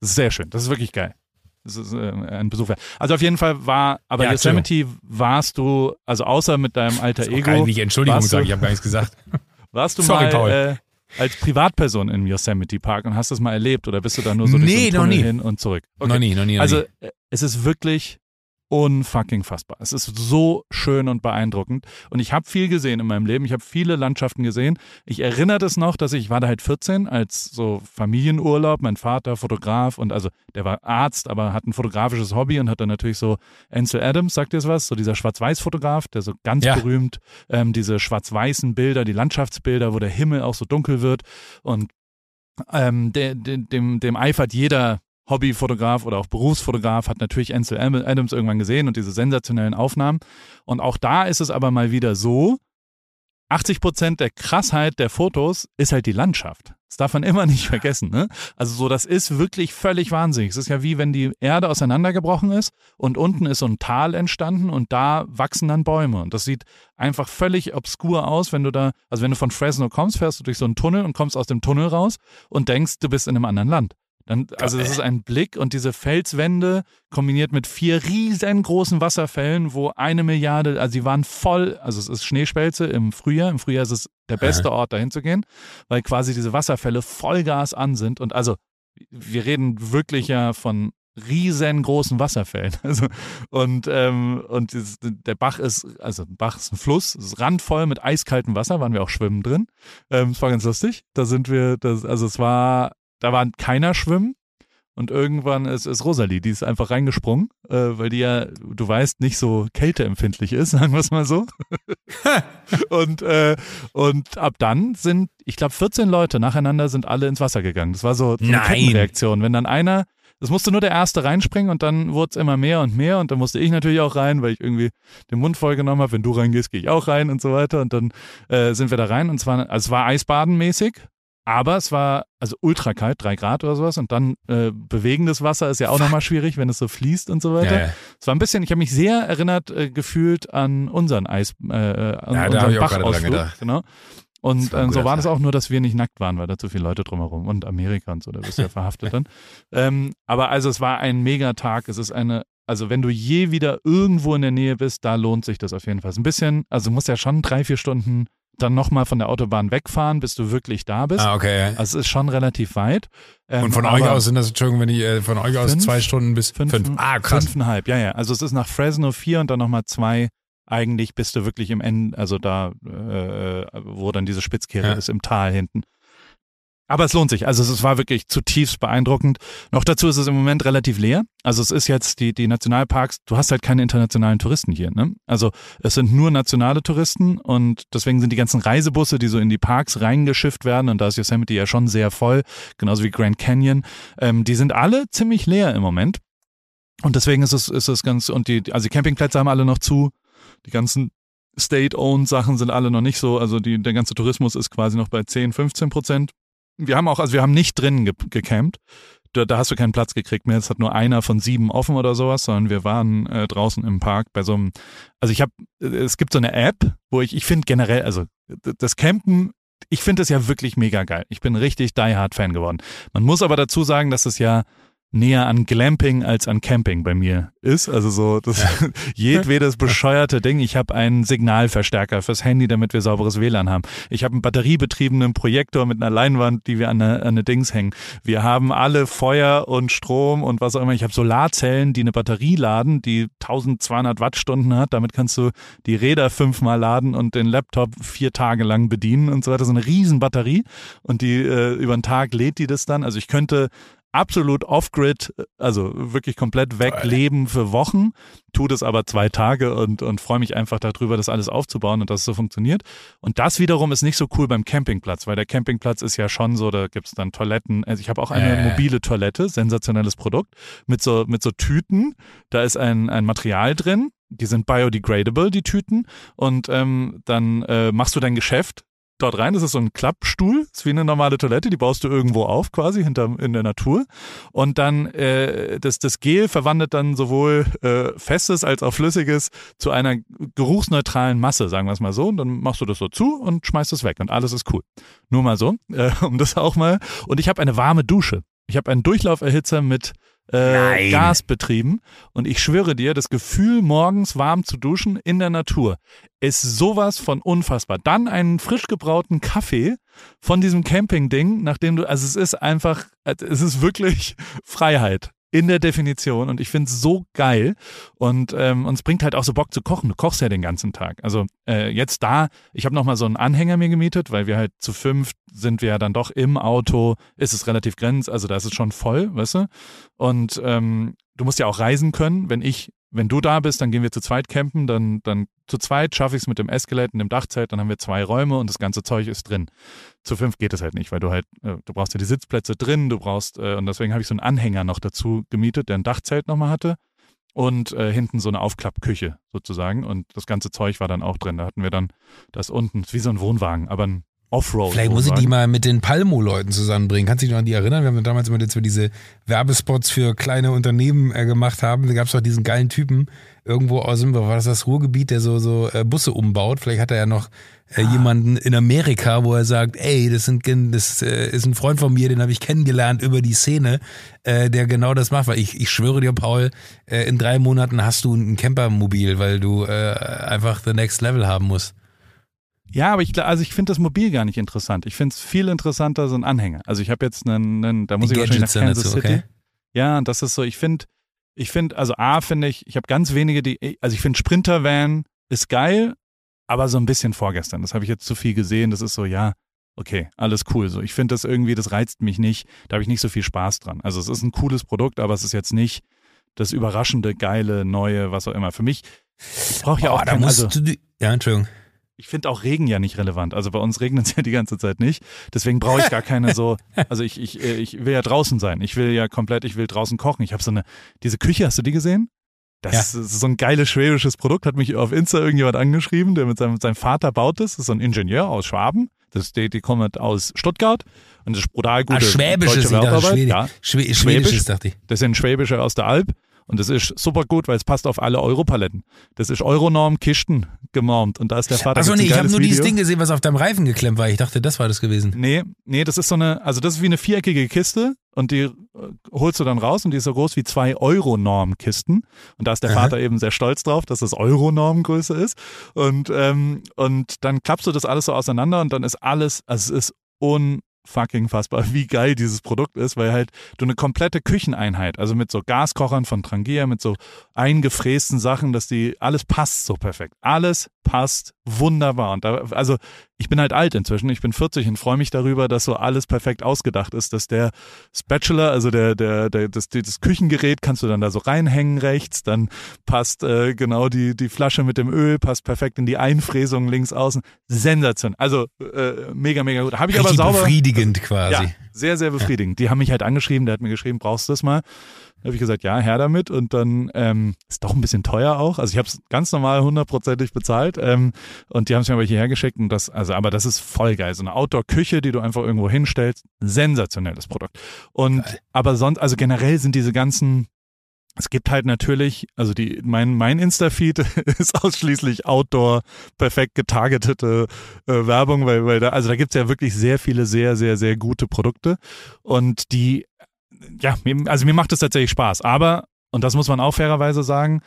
Das ist sehr schön. Das ist wirklich geil. Das ist äh, ein Besuch. wert. Also auf jeden Fall war, aber Ja, Yosemite warst du, also außer mit deinem alter ich Ego, nicht Entschuldigung warst du- sagen, ich habe gar nichts gesagt. warst du Sorry, mal Paul. Als Privatperson im Yosemite Park und hast das mal erlebt oder bist du da nur so durch Nee, einen noch Tunnel nie. hin und zurück? Okay. Noch nie, noch nie. Noch Also nie. äh, es ist wirklich unfucking fassbar. Es ist so schön und beeindruckend. Und ich habe viel gesehen in meinem Leben. Ich habe viele Landschaften gesehen. Ich erinnere das noch, dass ich ich war da halt 14 als so Familienurlaub. Mein Vater Fotograf und also der war Arzt, aber hat ein fotografisches Hobby und hat dann natürlich so Ansel Adams, sagt ihr es was? So dieser Schwarz-Weiß-Fotograf, der so ganz Ja. berühmt ähm, diese schwarz-weißen Bilder, die Landschaftsbilder, wo der Himmel auch so dunkel wird und ähm, der, der, dem, dem eifert jeder Hobbyfotograf oder auch Berufsfotograf, hat natürlich Ansel Adams irgendwann gesehen und diese sensationellen Aufnahmen. Und auch da ist es aber mal wieder so, 80 Prozent der Krassheit der Fotos ist halt die Landschaft. Das darf man immer nicht vergessen. Ne? Also so, das ist wirklich völlig wahnsinnig. Es ist ja wie wenn die Erde auseinandergebrochen ist und unten ist so ein Tal entstanden und da wachsen dann Bäume. Und das sieht einfach völlig obskur aus, wenn du da, also wenn du von Fresno kommst, fährst du durch so einen Tunnel und kommst aus dem Tunnel raus und denkst, du bist in einem anderen Land. Dann, also das ist ein Blick und diese Felswände kombiniert mit vier riesengroßen Wasserfällen, wo eine Milliarde, also sie waren voll, also es ist Schneeschmelze im Frühjahr. Im Frühjahr ist es der beste Ort, dahin zu gehen, weil quasi diese Wasserfälle Vollgas an sind. Und also wir reden wirklich ja von riesengroßen Wasserfällen. Also, und ähm, und dieses, der Bach ist, also ein Bach ist ein Fluss, es ist randvoll mit eiskaltem Wasser, waren wir auch schwimmen drin. Ähm, es war ganz lustig. Da sind wir, das, also es war, da war keiner schwimmen. Und irgendwann ist, ist Rosalie, die ist einfach reingesprungen, äh, weil die ja, du weißt, nicht so kälteempfindlich ist, sagen wir es mal so. und, äh, und ab dann sind, ich glaube, 14 Leute nacheinander sind alle ins Wasser gegangen. Das war so, so eine. Kettenreaktion. Wenn dann einer, das musste nur der Erste reinspringen und dann wurde es immer mehr und mehr und dann musste ich natürlich auch rein, weil ich irgendwie den Mund voll genommen habe. Wenn du reingehst, gehe ich auch rein und so weiter. Und dann äh, sind wir da rein und zwar, also es war eisbadenmäßig. Aber es war also ultra kalt, drei Grad oder sowas. Und dann äh, bewegendes Wasser ist ja auch nochmal schwierig, wenn es so fließt und so weiter. Ja, ja. Es war ein bisschen, ich habe mich sehr erinnert äh, gefühlt an unseren Eis, äh, äh, an Ja, unseren Bachausflug. Genau. Und war ähm, so war das auch nur, dass wir nicht nackt waren, weil da zu viele Leute drumherum und Amerika und so, da bist du ja verhaftet dann. Ähm, aber also es war ein Megatag. Es ist eine, also wenn du je wieder irgendwo in der Nähe bist, da lohnt sich das auf jeden Fall. Ein bisschen, also du musst ja schon drei, vier Stunden dann nochmal von der Autobahn wegfahren, bis du wirklich da bist. Ah, okay. Also es ist schon relativ weit. Ähm, Und von euch aus sind das, Entschuldigung, wenn ich äh, von euch aus Fünf? zwei Stunden bis fünf, fünf. Ah, krass. Fünfeinhalb, ja, ja. Also es ist nach Fresno vier und dann nochmal zwei. Eigentlich bist du wirklich im Ende, also da, äh, wo dann diese Spitzkehre Ja. ist, im Tal hinten. Aber es lohnt sich. Also es, war wirklich zutiefst beeindruckend. Noch dazu ist es im Moment relativ leer. Also es ist jetzt die, die Nationalparks, du hast halt keine internationalen Touristen hier. Ne? Also es sind nur nationale Touristen und deswegen sind die ganzen Reisebusse, die so in die Parks reingeschifft werden, und da ist Yosemite ja schon sehr voll, genauso wie Grand Canyon, ähm, die sind alle ziemlich leer im Moment. Und deswegen ist es, ist es ganz, und die, also die Campingplätze haben alle noch zu, die ganzen State-owned Sachen sind alle noch nicht so, also die, der ganze Tourismus ist quasi noch bei 10, 15 Prozent. Wir haben auch, also wir haben nicht drinnen ge gecampt. Da, da hast du keinen Platz gekriegt mehr. Es hat nur einer von sieben offen oder sowas, sondern wir waren äh, draußen im Park bei so einem, also ich habe, es gibt so eine App, wo ich, ich finde generell, also das Campen, ich finde es ja wirklich mega geil. Ich bin richtig Die Hard Fan geworden. Man muss aber dazu sagen, dass es ja näher an Glamping als an Camping bei mir ist. Also so das jedwedes bescheuerte Ding. Ich habe einen Signalverstärker fürs Handy, damit wir sauberes WLAN haben. Ich habe einen batteriebetriebenen Projektor mit einer Leinwand, die wir an eine, an eine Dings hängen. Wir haben alle Feuer und Strom und was auch immer. Ich habe Solarzellen, die eine Batterie laden, die 1200 Wattstunden hat. Damit kannst du die Räder fünfmal laden und den Laptop vier Tage lang bedienen und so weiter. So eine riesen Batterie und die äh, über den Tag lädt die das dann. Also ich könnte absolut off-grid, also wirklich komplett wegleben für Wochen, tue das aber zwei Tage und, und freue mich einfach darüber, das alles aufzubauen und dass es so funktioniert. Und das wiederum ist nicht so cool beim Campingplatz, weil der Campingplatz ist ja schon so, da gibt's dann Toiletten. Also ich habe auch eine Äh. mobile Toilette, sensationelles Produkt, mit so, mit so Tüten. Da ist ein, ein Material drin, die sind biodegradable, die Tüten. Und ähm, dann äh, machst du dein Geschäft dort rein. Das ist so ein Klappstuhl, das ist wie eine normale Toilette, die baust du irgendwo auf, quasi hinter in der Natur. Und dann äh, das, das Gel verwandelt dann sowohl äh, festes als auch flüssiges zu einer geruchsneutralen Masse, sagen wir es mal so. Und dann machst du das so zu und schmeißt es weg und alles ist cool. Nur mal so, äh, um das auch mal. Und ich habe eine warme Dusche. Ich habe einen Durchlauferhitzer mit äh, Gas betrieben. Und ich schwöre dir, das Gefühl, morgens warm zu duschen in der Natur ist sowas von unfassbar. Dann einen frisch gebrauten Kaffee von diesem Camping-Ding, nachdem du, also es ist einfach, es ist wirklich Freiheit in der Definition und ich finde es so geil und ähm, uns bringt halt auch so Bock zu kochen. Du kochst ja den ganzen Tag. Also äh, jetzt da, ich habe nochmal so einen Anhänger mir gemietet, weil wir halt zu fünf sind wir ja dann doch im Auto, ist es relativ grenz, also da ist es schon voll, weißt du? Und ähm, du musst ja auch reisen können. Wenn ich wenn du da bist, dann gehen wir zu zweit campen, dann, dann zu zweit schaffe ich es mit dem Escalate und dem Dachzelt, dann haben wir zwei Räume und das ganze Zeug ist drin. Zu fünf geht es halt nicht, weil du halt, äh, du brauchst ja die Sitzplätze drin, du brauchst, äh, und deswegen habe ich so einen Anhänger noch dazu gemietet, der ein Dachzelt nochmal hatte und äh, hinten so eine Aufklappküche sozusagen und das ganze Zeug war dann auch drin. Da hatten wir dann das unten, wie so ein Wohnwagen, aber ein Offroad. Vielleicht muss ich die mal mit den Palmo-Leuten zusammenbringen. Kannst du dich noch an die erinnern? Wir haben damals immer jetzt diese Werbespots für kleine Unternehmen äh, gemacht haben. Da gab es doch diesen geilen Typen irgendwo aus dem, war das das Ruhrgebiet, der so, so äh, Busse umbaut. Vielleicht hat er ja noch äh, ah. jemanden in Amerika, wo er sagt, ey, das, sind, das äh, ist ein Freund von mir, den habe ich kennengelernt über die Szene, äh, der genau das macht. Weil ich, ich schwöre dir, Paul, äh, in drei Monaten hast du ein Campermobil, weil du einfach the next level haben musst. Ja, aber ich, also ich finde das Mobil gar nicht interessant. Ich finde es viel interessanter so ein Anhänger. Also ich habe jetzt einen, einen, da muss Die ich wahrscheinlich nach Kansas dazu, City. Okay. Ja, und das ist so, ich finde, ich finde, also A finde ich, ich habe ganz wenige, die, also ich finde Sprinter-Van ist geil, aber so ein bisschen vorgestern. Das habe ich jetzt zu viel gesehen. Das ist so, ja, okay, alles cool. So, ich finde das irgendwie, das reizt mich nicht. Da habe ich nicht so viel Spaß dran. Also es ist ein cooles Produkt, aber es ist jetzt nicht das überraschende, geile, neue, was auch immer. Für mich, ich brauche ja oh, auch da kein, also, du, ja, Entschuldigung ich finde auch Regen ja nicht relevant. Also bei uns regnet es ja die ganze Zeit nicht. Deswegen brauche ich gar keine so. Also ich, ich, äh, ich will ja draußen sein. Ich will ja komplett, ich will draußen kochen. Ich habe so eine, diese Küche, hast du die gesehen? Das ja. ist so ein geiles schwäbisches Produkt. Hat mich auf Insta irgendjemand angeschrieben, der mit seinem, mit seinem Vater baut das. Das ist so ein Ingenieur aus Schwaben. Das, die, die kommen aus Stuttgart und das ist brutal gute ah, Schwäbisch deutsche. Ja, Schwäbisch, Schwäbisch, dachte ich. Das sind Schwäbische aus der Alp. Und das ist super gut, weil es passt auf alle Europaletten. Das ist Euronorm Kisten genormt und da ist der Vater. Achso, nee, ich habe nur Video. dieses Ding gesehen, was auf deinem Reifen geklemmt war. Ich dachte, das war das gewesen. Nee, nee, das ist so eine, also das ist wie eine viereckige Kiste und die äh, holst du dann raus und die ist so groß wie zwei Euronorm-Kisten. Und da ist der Aha. Vater eben sehr stolz drauf, dass das Euronorm-Größe ist. Und, ähm, und dann klappst du das alles so auseinander und dann ist alles, also es ist un fucking fassbar, wie geil dieses Produkt ist, weil halt du eine komplette Kücheneinheit, also mit so Gaskochern von Trangia, mit so eingefrästen Sachen, dass die, alles passt so perfekt. Alles passt wunderbar. Und da, also ich bin halt alt inzwischen, ich bin 40 und freue mich darüber, dass so alles perfekt ausgedacht ist, dass der Spatula, also der, der, der, das, das Küchengerät kannst du dann da so reinhängen rechts, dann passt äh, genau die, die Flasche mit dem Öl, passt perfekt in die Einfräsung links außen. Sensation. Also äh, mega, mega gut. Habe ich Richtig aber sauber. Befriedigend quasi. Ja, sehr, sehr befriedigend. Die haben mich halt angeschrieben, der hat mir geschrieben, brauchst du das mal? Da habe ich gesagt, ja, her damit. Und dann ähm, ist doch ein bisschen teuer auch. Also ich habe es ganz normal hundertprozentig bezahlt. Ähm, und die haben es mir aber hierher geschickt. Und das, also, aber das ist voll geil. So eine Outdoor-Küche, die du einfach irgendwo hinstellst. Sensationelles Produkt. Und geil. aber sonst, also generell sind diese ganzen es gibt halt natürlich, also die, mein, mein Insta-Feed ist ausschließlich Outdoor, perfekt getargetete äh, Werbung, weil, weil da, also da gibt's ja wirklich sehr viele, sehr, sehr, sehr gute Produkte. Und die ja, also mir macht es tatsächlich Spaß. Aber, und das muss man auch fairerweise sagen,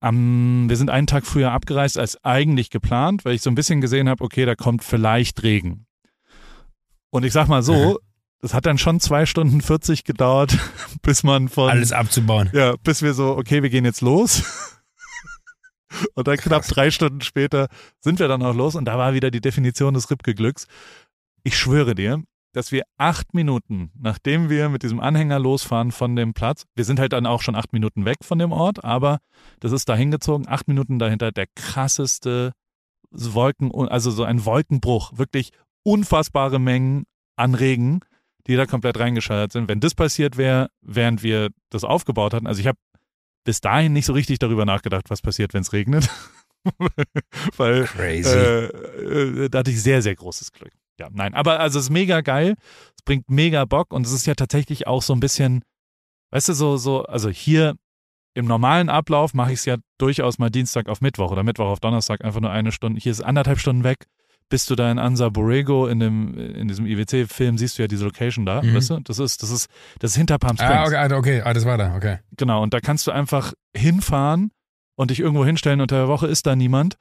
um, wir sind einen Tag früher abgereist als eigentlich geplant, weil ich so ein bisschen gesehen habe, okay, da kommt vielleicht Regen. Und ich sag mal so, das hat dann schon zwei Stunden 40 gedauert, bis man von. Alles abzubauen. Ja, bis wir so, okay, wir gehen jetzt los. Und dann knapp drei Stunden später sind wir dann auch los und da war wieder die Definition des Ripke-Glücks. Ich schwöre dir, dass wir acht Minuten, nachdem wir mit diesem Anhänger losfahren von dem Platz, wir sind halt dann auch schon acht Minuten weg von dem Ort, aber das ist da hingezogen, acht Minuten dahinter der krasseste Wolken, also so ein Wolkenbruch, wirklich unfassbare Mengen an Regen, die da komplett reingeschaltet sind. Wenn das passiert wäre, während wir das aufgebaut hatten, also ich habe bis dahin nicht so richtig darüber nachgedacht, was passiert, wenn es regnet. Weil Crazy. äh, äh, da hatte ich sehr, sehr großes Glück. Ja, nein, aber also es ist mega geil, es bringt mega Bock und es ist ja tatsächlich auch so ein bisschen, weißt du, so, so, also hier im normalen Ablauf mache ich es ja durchaus mal Dienstag auf Mittwoch oder Mittwoch auf Donnerstag einfach nur eine Stunde. Hier ist anderthalb Stunden weg. Bist du da in Ansa Borrego in dem in diesem IWC-Film siehst du ja diese Location da, Mhm. weißt du? Das ist das ist das ist hinter Palm Springs. ah, okay, ah, okay, ah, das war da, okay. Genau, und da kannst du einfach hinfahren und dich irgendwo hinstellen. Unter der Woche ist da niemand.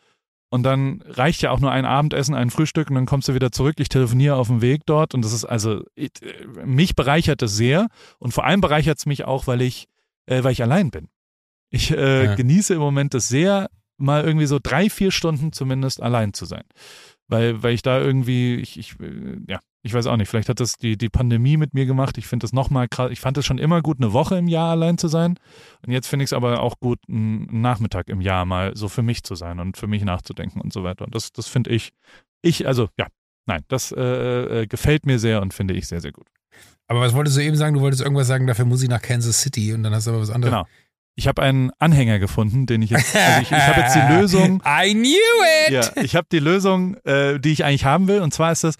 Und dann reicht ja auch nur ein Abendessen, ein Frühstück und dann kommst du wieder zurück. Ich telefoniere auf dem Weg dort und das ist also, ich, mich bereichert das sehr und vor allem bereichert es mich auch, weil ich, äh, weil ich allein bin. Ich äh, Ja. genieße im Moment das sehr, mal irgendwie so drei, vier Stunden zumindest allein zu sein. Weil, weil ich da irgendwie, ich, ich, äh, ja, ich weiß auch nicht, vielleicht hat das die, die Pandemie mit mir gemacht. Ich finde das nochmal krass. Ich fand es schon immer gut, eine Woche im Jahr allein zu sein. Und jetzt finde ich es aber auch gut, einen Nachmittag im Jahr mal so für mich zu sein und für mich nachzudenken und so weiter. Und das, das finde ich, ich, also ja, nein, das äh, äh, gefällt mir sehr und finde ich sehr, sehr gut. Aber was wolltest du eben sagen? Du wolltest irgendwas sagen, dafür muss ich nach Kansas City und dann hast du aber was anderes. Genau. Ich habe einen Anhänger gefunden, den ich jetzt, also ich, ich habe jetzt die Lösung, I knew it! ja, ich habe die Lösung, äh, die ich eigentlich haben will. Und zwar ist das,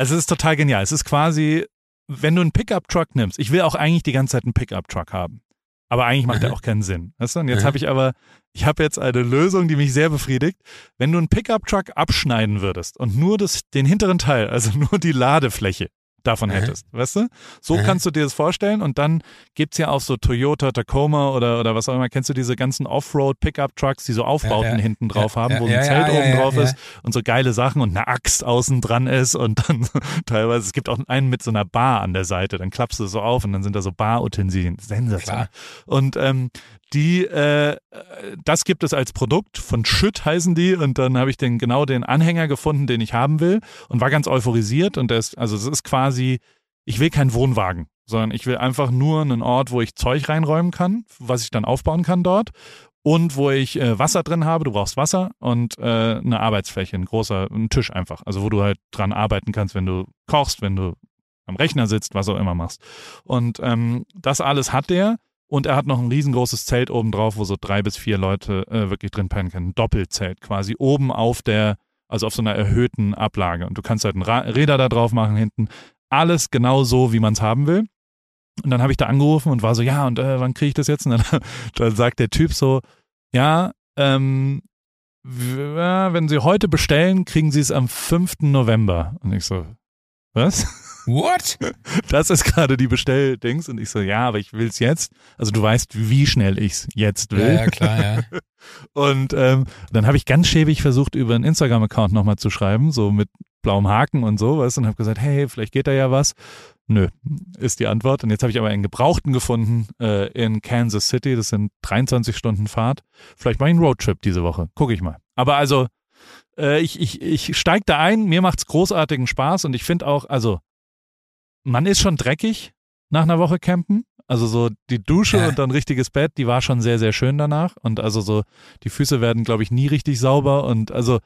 also es ist total genial. Es ist quasi, wenn du einen Pickup-Truck nimmst, ich will auch eigentlich die ganze Zeit einen Pickup-Truck haben. Aber eigentlich macht der Mhm. auch keinen Sinn. Weißt du? Und jetzt habe ich aber, ich habe jetzt eine Lösung, die mich sehr befriedigt. Wenn du einen Pickup-Truck abschneiden würdest und nur das, den hinteren Teil, also nur die Ladefläche davon hättest, weißt du? So Mhm. kannst du dir das vorstellen und dann gibt's ja auch so Toyota, Tacoma oder, oder was auch immer, kennst du diese ganzen Offroad-Pickup-Trucks, die so Aufbauten Ja, ja. hinten drauf Ja, haben, wo so ein Zelt oben drauf ist und so geile Sachen und eine Axt außen dran ist und dann teilweise, es gibt auch einen mit so einer Bar an der Seite, dann klappst du so auf und dann sind da so Barutensilien. Sensationell. Und ähm, die, äh, das gibt es als Produkt von Schütt heißen die und dann habe ich den genau den Anhänger gefunden, den ich haben will und war ganz euphorisiert und der ist, also es ist quasi, ich will keinen Wohnwagen, sondern ich will einfach nur einen Ort, wo ich Zeug reinräumen kann, was ich dann aufbauen kann dort und wo ich äh, Wasser drin habe, du brauchst Wasser und äh, eine Arbeitsfläche, ein großer, ein Tisch einfach, also wo du halt dran arbeiten kannst, wenn du kochst, wenn du am Rechner sitzt, was auch immer machst. Und ähm, das alles hat der und er hat noch ein riesengroßes Zelt oben drauf, wo so drei bis vier Leute äh, wirklich drin pennen können. Ein Doppelzelt quasi oben auf der, also auf so einer erhöhten Ablage. Und du kannst halt ein Ra Räder da drauf machen hinten. Alles genau so, wie man es haben will. Und dann habe ich da angerufen und war so, ja, und äh, wann kriege ich das jetzt? Und dann, dann sagt der Typ so, ja, ähm, ja, wenn Sie heute bestellen, kriegen Sie es am 5. November. Und ich so, was? What? Das ist gerade die Bestelldings. Und ich so, ja, aber ich will es jetzt. Also du weißt, wie schnell ich es jetzt will. Ja, ja, klar, ja. Und ähm, dann habe ich ganz schäbig versucht, über einen Instagram-Account nochmal zu schreiben, so mit blauem Haken und so, weißt du, und habe gesagt, hey, vielleicht geht da ja was. Nö, ist die Antwort. Und jetzt habe ich aber einen Gebrauchten gefunden äh, in Kansas City. Das sind 23 Stunden Fahrt. Vielleicht mache ich einen Roadtrip diese Woche. Gucke ich mal. Aber also, äh, ich, ich, ich steige da ein. Mir macht's großartigen Spaß. Und ich finde auch, also, man ist schon dreckig nach einer Woche campen. Also so die Dusche Ja. und dann richtiges Bett, die war schon sehr, sehr schön danach. Und also so, die Füße werden, glaube ich, nie richtig sauber. Und also,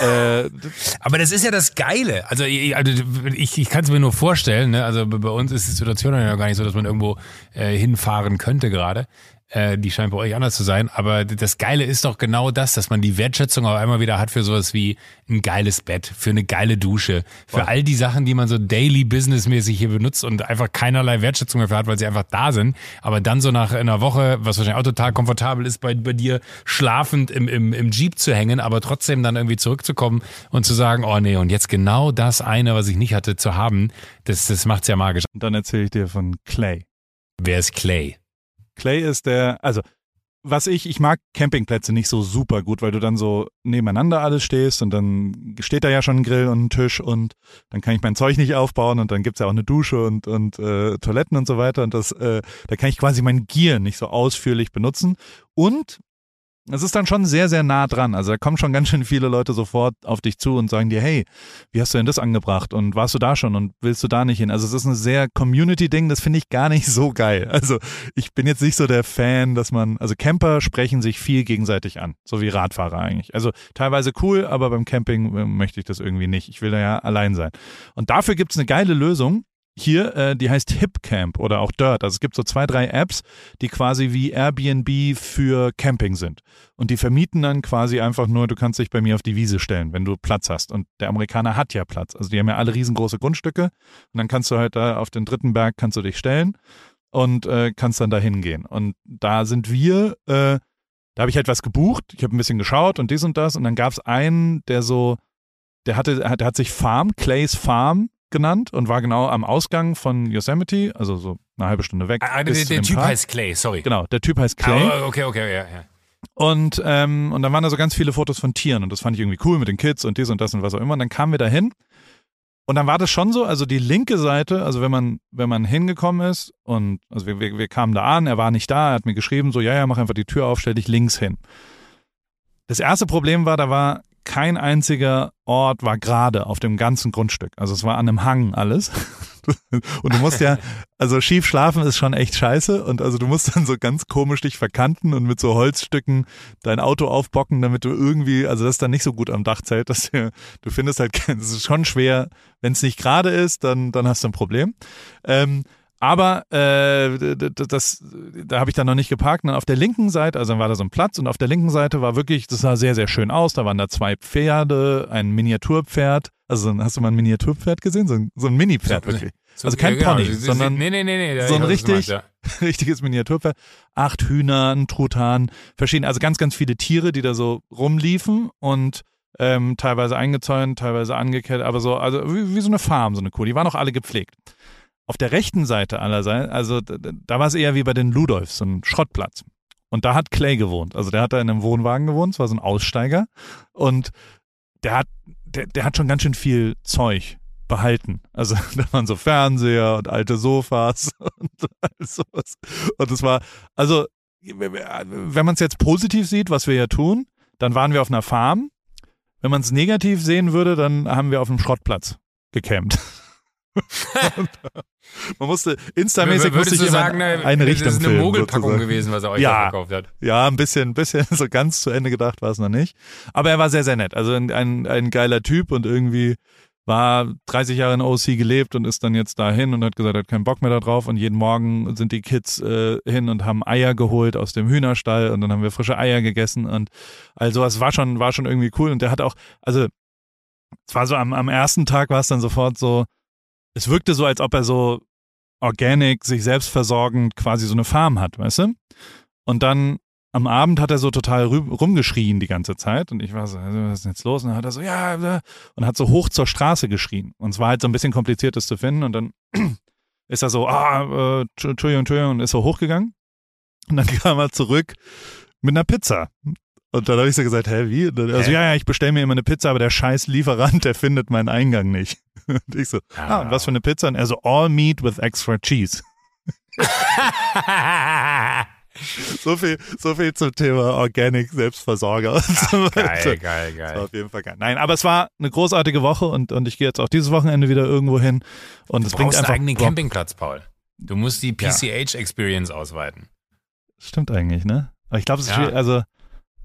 äh, Aber das ist ja das Geile. Also ich, also ich, ich kann es mir nur vorstellen. Ne? Also bei uns ist die Situation ja gar nicht so, dass man irgendwo äh, hinfahren könnte gerade. Äh, die scheint bei euch anders zu sein. Aber das Geile ist doch genau das, dass man die Wertschätzung auf einmal wieder hat für sowas wie ein geiles Bett, für eine geile Dusche, für all die Sachen, die man so daily businessmäßig hier benutzt und einfach keinerlei Wertschätzung dafür hat, weil sie einfach da sind. Aber dann so nach einer Woche, was wahrscheinlich auch total komfortabel ist, bei, bei dir schlafend im, im, im Jeep zu hängen, aber trotzdem dann irgendwie zurückzukommen und zu sagen, oh nee, und jetzt genau das eine, was ich nicht hatte, zu haben, das, das macht's ja magisch. und dann erzähle ich dir von Clay. Wer ist Clay? Clay ist der, also was ich, ich mag Campingplätze nicht so super gut, weil du dann so nebeneinander alles stehst und dann steht da ja schon ein Grill und ein Tisch und dann kann ich mein Zeug nicht aufbauen und dann gibt's ja auch eine Dusche und, und äh, Toiletten und so weiter und das, äh, da kann ich quasi mein Gear nicht so ausführlich benutzen. Und es ist dann schon sehr, sehr nah dran. Also da kommen schon ganz schön viele Leute sofort auf dich zu und sagen dir, hey, wie hast du denn das angebracht und warst du da schon und willst du da nicht hin? Also es ist ein sehr Community-Ding, das finde ich gar nicht so geil. Also ich bin jetzt nicht so der Fan, dass man, also Camper sprechen sich viel gegenseitig an, so wie Radfahrer eigentlich. Also teilweise cool, aber beim Camping äh, möchte ich das irgendwie nicht. Ich will da ja allein sein. Und dafür gibt's eine geile Lösung. Hier, äh, die heißt Hipcamp oder auch Dirt. Also es gibt so zwei, drei Apps, die quasi wie Airbnb für Camping sind. Und die vermieten dann quasi einfach nur, du kannst dich bei mir auf die Wiese stellen, wenn du Platz hast. Und der Amerikaner hat ja Platz. Also die haben ja alle riesengroße Grundstücke. Und dann kannst du halt da auf den dritten Berg kannst du dich stellen und äh, kannst dann da hingehen. Und da sind wir, äh, da habe ich halt was gebucht. Ich habe ein bisschen geschaut und dies und das. Und dann gab es einen, der so, der hatte, der hat sich Farm, Clays Farm genannt und war genau am Ausgang von Yosemite, also so eine halbe Stunde weg. Ah, der, zu der dem Typ Park. heißt Clay, sorry. Genau, der Typ heißt Clay. Ah, okay, okay, ja, ja. Und, ähm, und dann waren da so ganz viele Fotos von Tieren und das fand ich irgendwie cool mit den Kids und dies und das und was auch immer. Und dann kamen wir da hin und dann war das schon so, also die linke Seite, also wenn man, wenn man hingekommen ist und also wir, wir, wir kamen da an, er war nicht da, er hat mir geschrieben, so, ja, ja, mach einfach die Tür auf, stell dich links hin. Das erste Problem war, da war kein einziger Ort war gerade auf dem ganzen Grundstück. Also es war an einem Hang alles. Und du musst ja, also schief schlafen ist schon echt scheiße. Und also du musst dann so ganz komisch dich verkanten und mit so Holzstücken dein Auto aufbocken, damit du irgendwie, also das ist dann nicht so gut am Dachzelt, dass du, du findest halt, es ist schon schwer, wenn es nicht gerade ist, dann, dann hast du ein Problem. Ähm, aber äh, das, da habe ich dann noch nicht geparkt. Und dann auf der linken Seite, also dann war da so ein Platz und auf der linken Seite war wirklich, das sah sehr, sehr schön aus. Da waren da zwei Pferde, ein Miniaturpferd. Also hast du mal ein Miniaturpferd gesehen? So ein, so ein Mini-Pferd So- wirklich. So, Also kein ja, genau. Pony, Sie- sondern nee, nee, nee, nee, so ein richtig- meinst, ja. richtiges Miniaturpferd. Acht Hühner, ein Truthahn, verschiedene, also ganz, ganz viele Tiere, die da so rumliefen und ähm, teilweise eingezäunt, teilweise angekettet, aber so, also wie, wie so eine Farm, so eine Kuh. Die waren auch alle gepflegt. Auf der rechten Seite allerseits, also da war es eher wie bei den Ludolfs, so ein Schrottplatz. Und da hat Clay gewohnt. Also der hat da in einem Wohnwagen gewohnt, es war so ein Aussteiger. Und der hat, der, der hat schon ganz schön viel Zeug behalten. Also da waren so Fernseher und alte Sofas und all sowas. Und es war, also wenn man es jetzt positiv sieht, was wir ja tun, dann waren wir auf einer Farm. Wenn man es negativ sehen würde, dann haben wir auf einem Schrottplatz gecampt. Man musste instamäßig musste ich immer sagen, ne, eine Richtung das ist eine Mogelpackung sozusagen. gewesen, was er euch Ja. verkauft hat. Ja, ein bisschen, ein bisschen, so ganz zu Ende gedacht war es noch nicht. Aber er war sehr, sehr nett. Also ein, ein, ein geiler Typ und irgendwie war 30 Jahre in OC gelebt und ist dann jetzt dahin und hat gesagt, er hat keinen Bock mehr darauf. Und jeden Morgen sind die Kids äh, hin und haben Eier geholt aus dem Hühnerstall und dann haben wir frische Eier gegessen und also es war schon, war schon irgendwie cool. Und der hat auch, also es war so am, am ersten Tag war es dann sofort so, es wirkte so, als ob er so organic, sich selbst versorgend quasi so eine Farm hat, weißt du? Und dann am Abend hat er so total rumgeschrien die ganze Zeit und ich war so, also, was ist denn jetzt los? Und dann hat er so, ja, und hat so hoch zur Straße geschrien. Und es war halt so ein bisschen kompliziert, das zu finden. Und dann ist er so, ah, äh, Tsch- Entschuldigung, Entschuldigung, und ist so hochgegangen. Und dann kam er zurück mit einer Pizza. Und dann habe ich so gesagt, hä, wie? Also, ja, ja, ich bestelle mir immer eine Pizza, aber der scheiß Lieferant, der findet meinen Eingang nicht. Und ich so, ah, und was für eine Pizza? Und er so, all meat with extra cheese. So viel, so viel zum Thema Organic Selbstversorger und so weiter. geil, geil, Das war geil. auf jeden Fall geil. Nein, aber es war eine großartige Woche und, und ich gehe jetzt auch dieses Wochenende wieder irgendwo hin. Und es Du bringt brauchst einen einfach eigenen. Campingplatz, Paul. Du musst die Ja. PCH-Experience ausweiten. Stimmt eigentlich, ne? Aber ich glaube, es ist Ja. schwierig, also,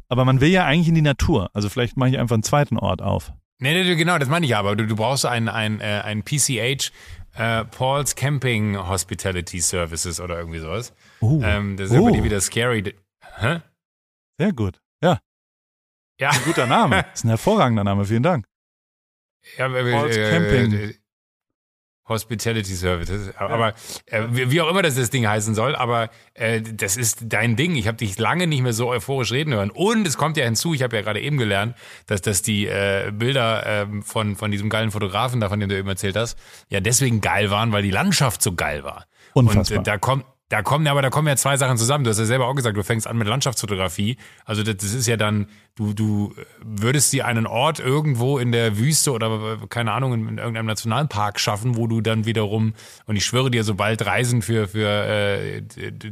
aber man will ja eigentlich in die Natur. Also vielleicht mache ich einfach einen zweiten Ort auf. Nee, nee, genau, das meine ich ja, aber du, du brauchst ein, ein, äh, ein PCH, äh, Paul's Camping Hospitality Services oder irgendwie sowas. Uh, Ähm, das ist aber die wieder scary. Hä? sehr gut. Ja, Ja, ein guter Name. Das ist ein hervorragender Name. Vielen Dank. ja aber, Paul's äh, Camping. Äh, Hospitality Services. Aber äh, wie wie auch immer das, das Ding heißen soll, aber äh, das ist dein Ding. Ich habe dich lange nicht mehr so euphorisch reden hören. Und es kommt ja hinzu, ich habe ja gerade eben gelernt, dass, dass die äh, Bilder ähm, von, von diesem geilen Fotografen, da von dem du eben erzählt hast, ja deswegen geil waren, weil die Landschaft so geil war. Unfassbar. Und äh, da kommt, da kommen, ja, aber da kommen ja zwei Sachen zusammen. Du hast ja selber auch gesagt, du fängst an mit Landschaftsfotografie. Also das, das ist ja dann, du, du würdest dir einen Ort irgendwo in der Wüste oder keine Ahnung, in, in irgendeinem Nationalpark schaffen, wo du dann wiederum, und ich schwöre dir, sobald Reisen für, für äh,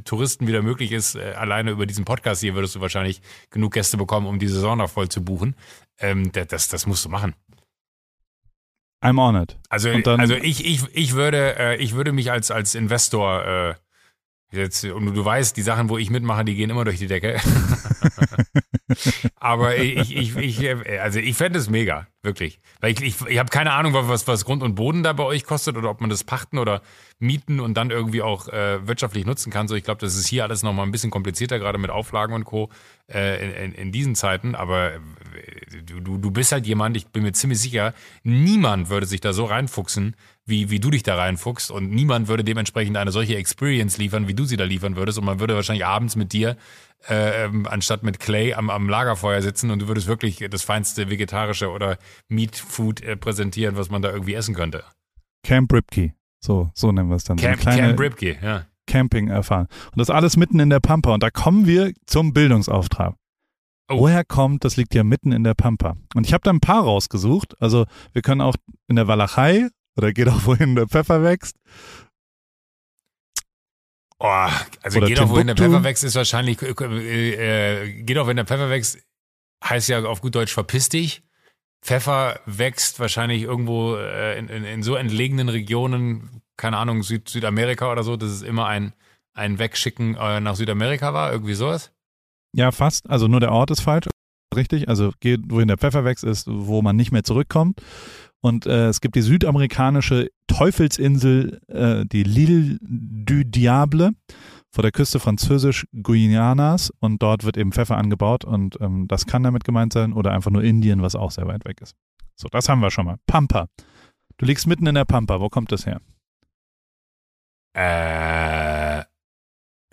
Touristen wieder möglich ist, äh, alleine über diesen Podcast hier würdest du wahrscheinlich genug Gäste bekommen, um die Saison noch voll zu buchen. Ähm, das, das, musst du machen. I'm honored. Also, Und dann- also ich, ich, ich würde, äh, ich würde mich als, als Investor äh, jetzt, und du weißt, die Sachen, wo ich mitmache, die gehen immer durch die Decke. Aber ich, ich, ich, also ich fände es mega. Wirklich. Weil ich, ich, ich habe keine Ahnung, was, was Grund und Boden da bei euch kostet oder ob man das pachten oder mieten und dann irgendwie auch äh, wirtschaftlich nutzen kann. So, ich glaube, das ist hier alles nochmal ein bisschen komplizierter, gerade mit Auflagen und Co. Äh, in, in, in diesen Zeiten. Aber äh, du, du bist halt jemand, ich bin mir ziemlich sicher, niemand würde sich da so reinfuchsen, wie, wie du dich da reinfuchst. Und niemand würde dementsprechend eine solche Experience liefern, wie du sie da liefern würdest. Und man würde wahrscheinlich abends mit dir äh, ähm, anstatt mit Clay am, am Lagerfeuer sitzen und du würdest wirklich das feinste vegetarische oder Meat Food äh, präsentieren, was man da irgendwie essen könnte. Camp Ripkey. So, so nennen wir es dann. Camp, so Camp Ripkey, ja. Camping erfahren. Und das alles mitten in der Pampa. Und da kommen wir zum Bildungsauftrag. Oh. Woher kommt, das liegt ja mitten in der Pampa. Und ich habe da ein paar rausgesucht. Also wir können auch in der Walachei oder geht auch wohin der Pfeffer wächst. Oh, also Oder geht auch, wohin der. Pfeffer wächst, ist wahrscheinlich, äh, äh, geht auch, wenn der Pfeffer wächst, heißt ja auf gut Deutsch verpiss dich. Pfeffer wächst wahrscheinlich irgendwo äh, in, in, in so entlegenen Regionen, keine Ahnung, Süd, Südamerika oder so, dass es immer ein, ein Wegschicken äh, nach Südamerika war, irgendwie sowas. Ja, fast. Also nur der Ort ist falsch. Richtig. Also geht, wohin der Pfeffer wächst, ist, wo man nicht mehr zurückkommt. Und äh, es gibt die südamerikanische Teufelsinsel, äh, die L'Île du Diable, vor der Küste französisch-Guyanas. Und dort wird eben Pfeffer angebaut. Und ähm, das kann damit gemeint sein. Oder einfach nur Indien, was auch sehr weit weg ist. So, das haben wir schon mal. Pampa. Du liegst mitten in der Pampa. Wo kommt das her? Äh,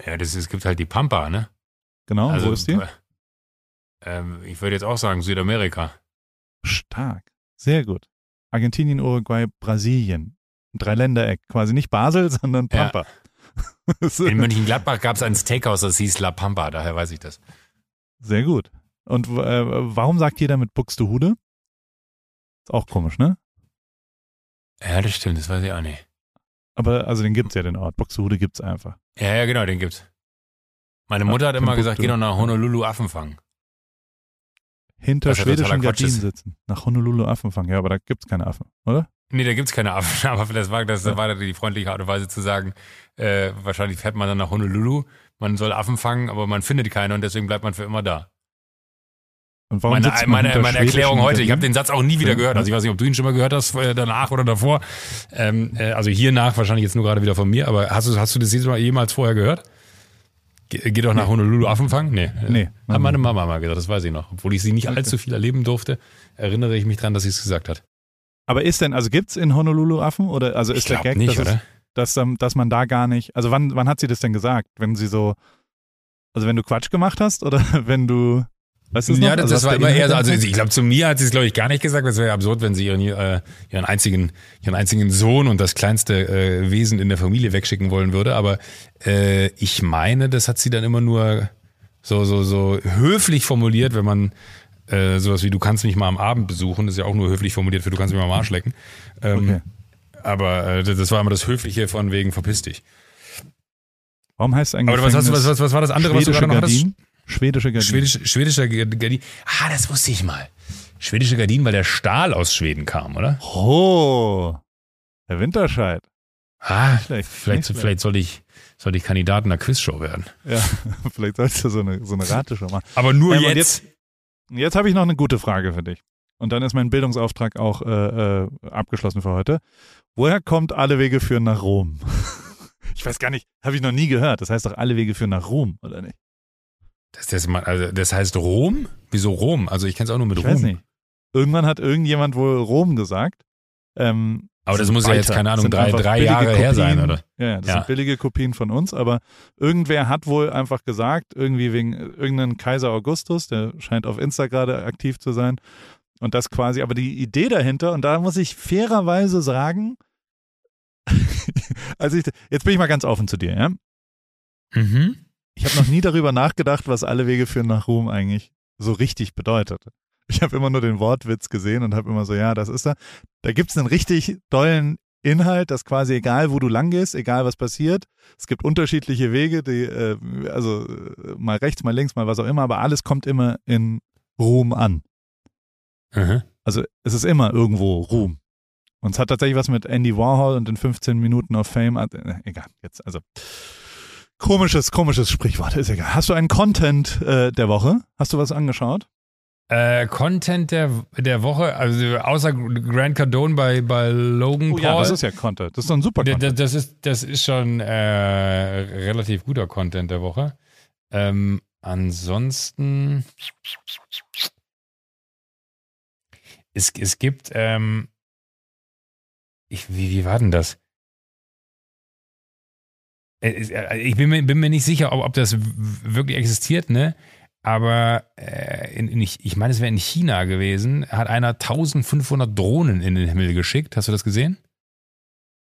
ja, das es gibt halt die Pampa, ne? Genau, also, wo ist die? äh, Ähm, ich würde jetzt auch sagen Südamerika. Stark. Sehr gut. Argentinien, Uruguay, Brasilien. Dreiländereck. Quasi nicht Basel, sondern Ja. Pampa. In Mönchengladbach gab es ein Steakhouse, das hieß La Pampa, daher weiß ich das. Sehr gut. Und äh, warum sagt jeder mit Buxtehude? Ist auch komisch, ne? Ja, das stimmt, das weiß ich auch nicht. Aber also den gibt's ja, den Ort. Buxtehude gibt's einfach. Ja, ja, genau, den gibt's. Meine Ja, Mutter hat immer Timbuktu. gesagt, geh doch nach Honolulu Affen fangen. Hinter schwedischen Gardinen sitzen. Nach Honolulu Affen fangen. Ja, aber da gibt's keine Affen, oder? Nee, da gibt's keine Affen, aber das war, das Ja. war die freundliche Art und Weise zu sagen, äh, wahrscheinlich fährt man dann nach Honolulu, man soll Affen fangen, aber man findet keine und deswegen bleibt man für immer da. Und warum Meine, meine, meine Erklärung heute, ich habe Gardinen? den Satz auch nie wieder gehört, also ich weiß nicht, ob du ihn schon mal gehört hast, äh, danach oder davor. Ähm, äh, also hier nach, wahrscheinlich jetzt nur gerade wieder von mir, aber hast du, hast du das jemals vorher gehört? Ge geh doch nach Honolulu Affen fangen? Nee. Nee. Hat meine Mama mal gesagt, das weiß ich noch. Obwohl ich sie nicht allzu viel erleben durfte, erinnere ich mich dran, dass sie es gesagt hat. Aber ist denn, also gibt's in Honolulu Affen? Oder also ist der Gag, nicht, dass, es, dass, ähm, dass man da gar nicht. Also wann, wann hat sie das denn gesagt? Wenn sie so. Also wenn du Quatsch gemacht hast oder wenn du. Weißt du Ja, das, Also das war immer eher so, also ich glaube, zu mir hat sie es, glaube ich, gar nicht gesagt, das wäre ja absurd, wenn sie ihren, äh, ihren, einzigen, ihren einzigen Sohn und das kleinste äh, Wesen in der Familie wegschicken wollen würde. Aber äh, ich meine, das hat sie dann immer nur so, so, so höflich formuliert, wenn man äh, sowas wie du kannst mich mal am Abend besuchen, das ist ja auch nur höflich formuliert für du kannst mich mal am Arsch lecken. Ähm, Okay. Aber äh, das war immer das Höfliche von wegen verpiss dich. Warum heißt eigentlich. Aber was, hast was, was, was war das andere, was du gerade noch hattest? Gardinen? Schwedische Gardinen. Schwedisch, schwedischer Gardin. Ah, das wusste ich mal. Schwedische Gardinen, weil der Stahl aus Schweden kam, oder? Oh. Herr Winterscheid. Ah, vielleicht, schlecht. vielleicht soll ich, soll ich Kandidat in einer Quizshow werden. Ja, vielleicht sollst du so eine, so eine Rateshow machen. Aber nur Ja, und jetzt. Jetzt habe ich noch eine gute Frage für dich. Und dann ist mein Bildungsauftrag auch äh, äh, abgeschlossen für heute. Woher kommt alle Wege führen nach Rom? Ich weiß gar nicht, habe ich noch nie gehört. Das heißt doch, alle Wege führen nach Rom, oder nicht? Das, das, also das heißt Rom? Wieso Rom? Also ich kenne es auch nur mit Ich Rom. weiß nicht. Irgendwann hat irgendjemand wohl Rom gesagt. Ähm, Aber das muss ja jetzt, weiter. keine Ahnung, drei, drei Jahre her Kopien. sein, oder? Ja, ja, das Ja. sind billige Kopien von uns, aber irgendwer hat wohl einfach gesagt, irgendwie wegen irgendeinem Kaiser Augustus, der scheint auf Insta gerade aktiv zu sein. Und das quasi, aber die Idee dahinter, und da muss ich fairerweise sagen, also ich, jetzt bin ich mal ganz offen zu dir, ja. Mhm. Ich habe noch nie darüber nachgedacht, was alle Wege führen nach Ruhm eigentlich so richtig bedeutet. Ich habe immer nur den Wortwitz gesehen und habe immer so, ja, das ist da. Da gibt's einen richtig tollen Inhalt, dass quasi egal, wo du lang gehst, egal was passiert, es gibt unterschiedliche Wege, die, äh, also äh, mal rechts, mal links, mal was auch immer, aber alles kommt immer in Ruhm an. Mhm. Also es ist immer irgendwo Ruhm. Und es hat tatsächlich was mit Andy Warhol und den 15 Minuten of Fame. äh, Egal, jetzt, also. Komisches, komisches Sprichwort, ist egal. Hast du einen Content äh, der Woche? Hast du was angeschaut? Äh, Content der, der Woche, also außer Grant Cardone bei, bei Logan Oh Paul. ja, das ist ja Content. Das ist doch ein super Content. da- Das ist, das ist schon äh, relativ guter Content der Woche. Ähm, ansonsten. Es, es gibt. Ähm, ich, wie, wie war denn das? Äh, Ich bin mir, bin mir nicht sicher, ob, ob das wirklich existiert, ne? Aber äh, in, in, ich, ich meine, es wäre in China gewesen, hat einer 1500 Drohnen in den Himmel geschickt. Hast du das gesehen?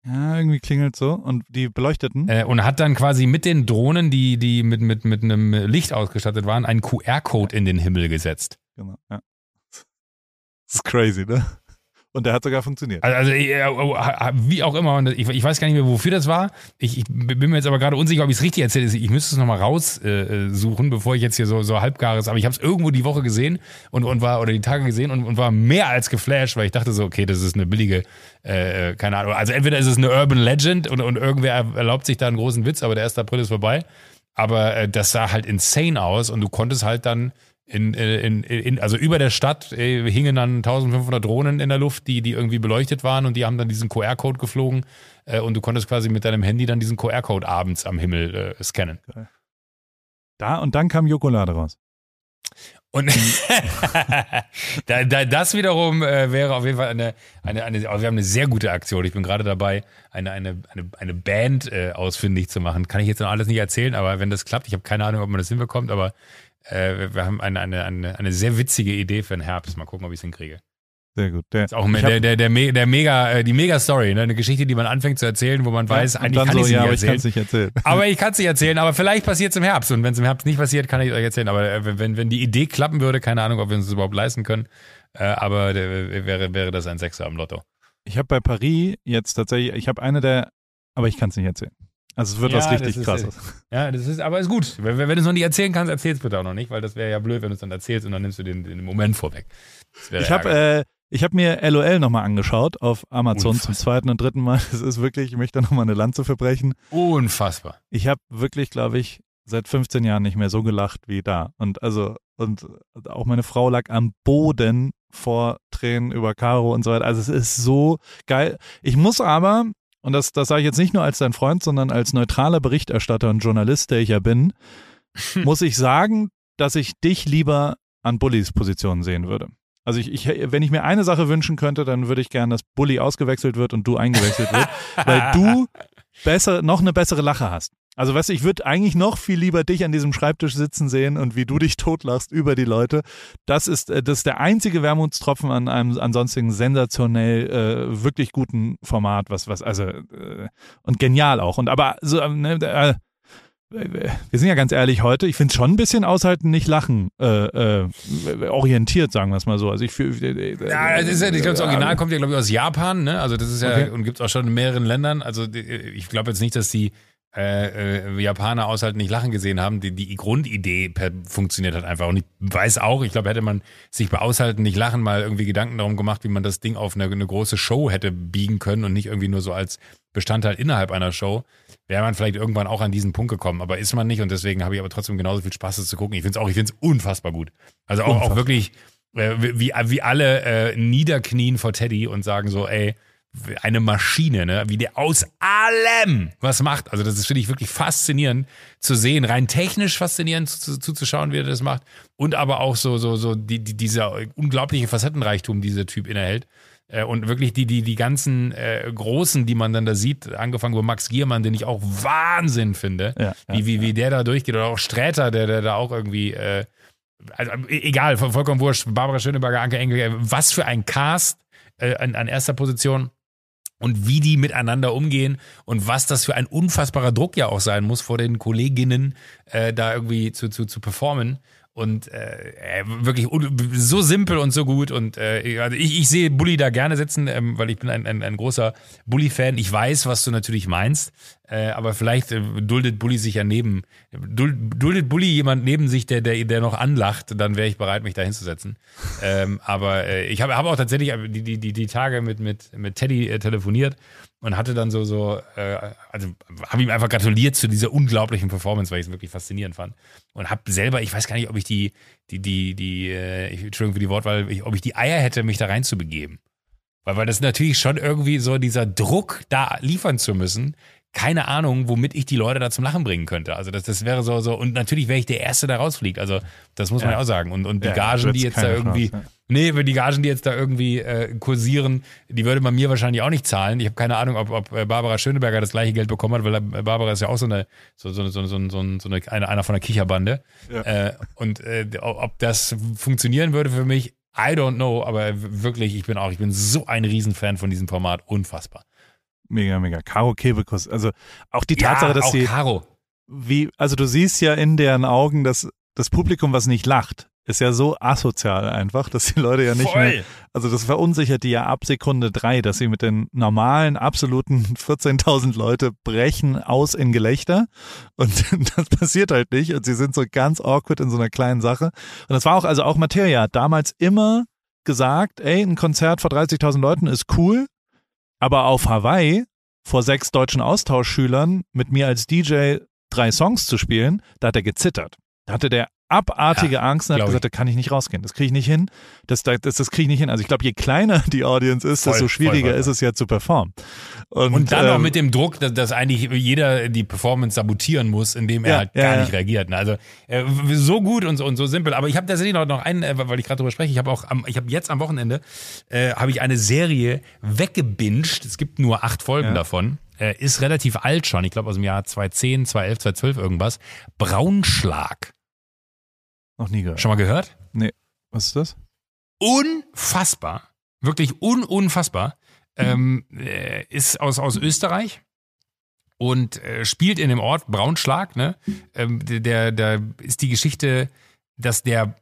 Ja, irgendwie klingelt so. Und die beleuchteten. Äh, und hat dann quasi mit den Drohnen, die, die mit, mit, mit einem Licht ausgestattet waren, einen QR-Code in den Himmel gesetzt. Genau, ja. Das ist crazy, ne? Und der hat sogar funktioniert. Also, also äh, oh, ha- wie auch immer, ich, weiß gar nicht mehr, wofür das war. Ich, ich bin mir jetzt aber gerade unsicher, ob ich es richtig erzähle. Ich müsste es nochmal raussuchen, äh, bevor ich jetzt hier so, so halbgares, aber ich habe es irgendwo die Woche gesehen und, und war, oder die Tage gesehen und, und war mehr als geflasht, weil ich dachte so, okay, das ist eine billige, äh, äh, keine Ahnung. Also entweder ist es eine Urban Legend und, und irgendwer erlaubt sich da einen großen Witz, aber der 1. April ist vorbei. Aber äh, das sah halt insane aus und du konntest halt dann in, in, in, also über der Stadt äh, hingen dann 1500 Drohnen in der Luft, die, die irgendwie beleuchtet waren und die haben dann diesen QR-Code geflogen äh, und du konntest quasi mit deinem Handy dann diesen QR-Code abends am Himmel äh, scannen. Da und dann kam Jokolade raus. Und da, da, das wiederum äh, wäre auf jeden Fall eine, eine, eine, wir haben eine sehr gute Aktion. Ich bin gerade dabei, eine, eine, eine, eine Band äh, ausfindig zu machen. Kann ich jetzt noch alles nicht erzählen, aber wenn das klappt, ich habe keine Ahnung, ob man das hinbekommt, aber äh, wir haben eine, eine, eine, eine sehr witzige Idee für den Herbst. Mal gucken, ob ich es hinkriege. Sehr gut. Der, Ist auch der, der, der, Me- der mega, äh, die Mega-Story, ne? eine Geschichte, die man anfängt zu erzählen, wo man weiß, und eigentlich kann so, ich sie ja, nicht aber ich kann erzählen. es nicht erzählen. Aber ich kann es nicht erzählen, aber vielleicht passiert es im Herbst. Und wenn es im Herbst nicht passiert, kann ich euch erzählen. Aber äh, wenn- wenn, wenn die Idee klappen würde, keine Ahnung, ob wir uns das überhaupt leisten können. Äh, aber äh, wäre, wäre das ein Sechser am Lotto. Ich habe bei Paris jetzt tatsächlich, ich habe eine der, aber ich kann es nicht erzählen. Also es wird Ja, was richtig ist, krasses. Ja, das ist, aber ist gut. Wenn, wenn du es noch nicht erzählen kannst, erzähl es bitte auch noch nicht, weil das wäre ja blöd, wenn du es dann erzählst und dann nimmst du den, den Moment vorweg. Ich habe äh, ich habe mir LOL nochmal angeschaut auf Amazon Unfassbar. zum zweiten und dritten Mal. Das ist wirklich, ich möchte nochmal eine Lanze verbrechen. Unfassbar. Ich habe wirklich, glaube ich, seit 15 Jahren nicht mehr so gelacht wie da. Und also, und auch meine Frau lag am Boden vor Tränen über Caro und so weiter. Also es ist so geil. Ich muss aber, und das, das sage ich jetzt nicht nur als dein Freund, sondern als neutraler Berichterstatter und Journalist, der ich ja bin, muss ich sagen, dass ich dich lieber an Bullies Position sehen würde. Also ich, ich, wenn ich mir eine Sache wünschen könnte, dann würde ich gerne, dass Bully ausgewechselt wird und du eingewechselt wird, weil du besser, noch eine bessere Lache hast. Also weißt du, ich würde eigentlich noch viel lieber dich an diesem Schreibtisch sitzen sehen und wie du dich totlachst über die Leute. Das ist, äh, das ist der einzige Wermutstropfen an einem ansonsten sensationell äh, wirklich guten Format, was, was, also äh, und genial auch. Und aber so, ähm, ne, äh, wir sind ja ganz ehrlich heute, ich finde es schon ein bisschen aushalten, nicht lachen äh, äh, orientiert, sagen wir es mal so. Also ich fühle. Ja, das ist ja, ich glaube, das Original kommt ja, glaube ich, aus Japan, ne? Also das ist ja, Okay. und gibt es auch schon in mehreren Ländern. Also ich glaube jetzt nicht, dass die äh, äh, Japaner aushalten nicht lachen gesehen haben. Die, die Grundidee per, funktioniert halt einfach. Und ich weiß auch, ich glaube, hätte man sich bei Aushalten nicht lachen mal irgendwie Gedanken darum gemacht, wie man das Ding auf eine, eine große Show hätte biegen können und nicht irgendwie nur so als Bestandteil innerhalb einer Show, wäre man vielleicht irgendwann auch an diesen Punkt gekommen. Aber ist man nicht und deswegen habe ich aber trotzdem genauso viel Spaß, das zu gucken. Ich finde es auch, ich finde es unfassbar gut. Also auch, auch wirklich, äh, wie, wie alle äh, niederknien vor Teddy und sagen so, ey, eine Maschine, ne? wie der aus allem was macht. Also das ist, finde ich, wirklich faszinierend zu sehen, rein technisch faszinierend zu- zuzuschauen, wie er das macht. Und aber auch so, so, so die, die, dieser unglaubliche Facettenreichtum, die dieser Typ innehält. Äh, Und wirklich die, die, die ganzen äh, Großen, die man dann da sieht, angefangen über Max Giermann, den ich auch Wahnsinn finde, Ja, ja, wie, wie, wie der da durchgeht. Oder auch Sträter, der, der da auch irgendwie, äh, also, e- egal, voll- vollkommen wurscht, Barbara Schöneberger, Anke Engel, äh, was für ein Cast äh, an, an erster Position und wie die miteinander umgehen und was das für ein unfassbarer Druck ja auch sein muss, vor den Kolleginnen äh, da irgendwie zu, zu, zu performen. Und äh, äh, wirklich so simpel und so gut. Und äh, also ich, ich sehe Bully da gerne sitzen, ähm, weil ich bin ein, ein, ein großer Bully-Fan. Ich weiß, was du natürlich meinst. Äh, aber vielleicht äh, duldet Bully sich ja neben, duldet Bully jemand neben sich, der, der, der noch anlacht, dann wäre ich bereit, mich da hinzusetzen. ähm, aber äh, ich habe hab auch tatsächlich die, die, die, die Tage mit, mit, mit Teddy äh, telefoniert und hatte dann so, so äh, also habe ihm einfach gratuliert zu dieser unglaublichen Performance, weil ich es wirklich faszinierend fand. Und habe selber, ich weiß gar nicht, ob ich die, die, die, die, äh, Entschuldigung für die Wortwahl, ob ich die Eier hätte, mich da reinzubegeben. Weil, weil das natürlich schon irgendwie so dieser Druck, da liefern zu müssen, keine Ahnung, womit ich die Leute da zum Lachen bringen könnte. Also das, das wäre so, so, und natürlich wäre ich der Erste, der rausfliegt. Also das muss man ja auch sagen. Und, und die Ja, Gagen, die jetzt da irgendwie, Chance, nee, die Gagen, die jetzt da irgendwie äh, kursieren, die würde man mir wahrscheinlich auch nicht zahlen. Ich habe keine Ahnung, ob, ob äh, Barbara Schöneberger das gleiche Geld bekommen hat, weil äh, Barbara ist ja auch so eine, so, so, so, so, so, so eine, eine, einer von der Kicherbande. Ja. Äh, und äh, ob das funktionieren würde für mich, I don't know, aber wirklich, ich bin auch, ich bin so ein Riesenfan von diesem Format, unfassbar. Mega, mega. Caro Kebekus. Also auch die Tatsache, dass auch sie, Caro. wie, also du siehst ja in deren Augen, dass das Publikum, was nicht lacht, ist ja so asozial einfach, dass die Leute ja nicht Voll. mehr, also das verunsichert die ja ab Sekunde drei, dass sie mit den normalen, absoluten 14.000 Leute brechen aus in Gelächter und das passiert halt nicht und sie sind so ganz awkward in so einer kleinen Sache und das war auch, also auch Materia hat damals immer gesagt, ey, ein Konzert vor 30.000 Leuten ist cool, aber auf Hawaii vor sechs deutschen Austauschschülern mit mir als DJ drei Songs zu spielen, da hat er gezittert. Da hatte der abartige Ja, Angst und hat gesagt, da kann ich nicht rausgehen. Das kriege ich nicht hin. Das, das, das kriege ich nicht hin. Also ich glaube, je kleiner die Audience ist, Voll, desto schwieriger voll, ist es ja zu performen. Und, Und dann noch ähm, mit dem Druck, dass, dass eigentlich jeder die Performance sabotieren muss, indem er Ja, halt gar ja. nicht reagiert. Also äh, so gut und so, und so simpel. Aber ich habe tatsächlich noch, noch einen, äh, weil ich gerade drüber spreche, ich habe auch, am, ich habe jetzt am Wochenende, äh, habe ich eine Serie weggebinged. Es gibt nur acht Folgen davon. Äh, ist relativ alt schon, ich glaube aus dem Jahr 2010, 2011, 2012 irgendwas. Braunschlag. Noch nie gehört. Schon mal gehört? Was ist das? unfassbar, wirklich un unfassbar, ähm, äh, ist aus, aus Österreich und äh, spielt in dem Ort Braunschlag. Ne? Ähm, der, der ist die Geschichte, dass der,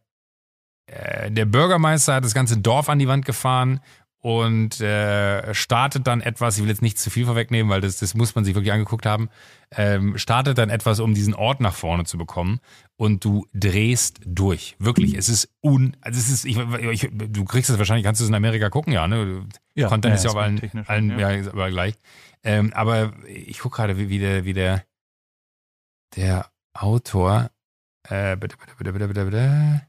äh, der Bürgermeister hat das ganze Dorf an die Wand gefahren und äh, startet dann etwas, ich will jetzt nicht zu viel vorwegnehmen, weil das, das muss man sich wirklich angeguckt haben, ähm, startet dann etwas, um diesen Ort nach vorne zu bekommen und du drehst durch. Wirklich, es ist un, also es ist, ich, ich, du kriegst es wahrscheinlich, kannst du es in Amerika gucken, ja, ne? Ja, Content ja, ist ja auf allen, allen ja. ja. aber gleich. Ähm, aber ich gucke gerade, wie, wie der, wie der, der Autor, äh, bitte, bitte, bitte, bitte, bitte, bitte.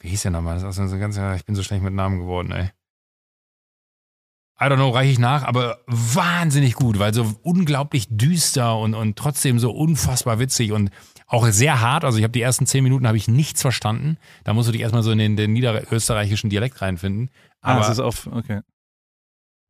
Wie hieß der nochmal? Das ist auch so ein ganz, ich bin so schlecht mit Namen geworden, ey. I don't know, reiche ich nach, aber wahnsinnig gut, weil so unglaublich düster und, und trotzdem so unfassbar witzig und auch sehr hart. Also ich habe die ersten zehn Minuten habe ich nichts verstanden. Da musst du dich erstmal so in den, den niederösterreichischen Dialekt reinfinden. Ah, Aber es ist auf, okay.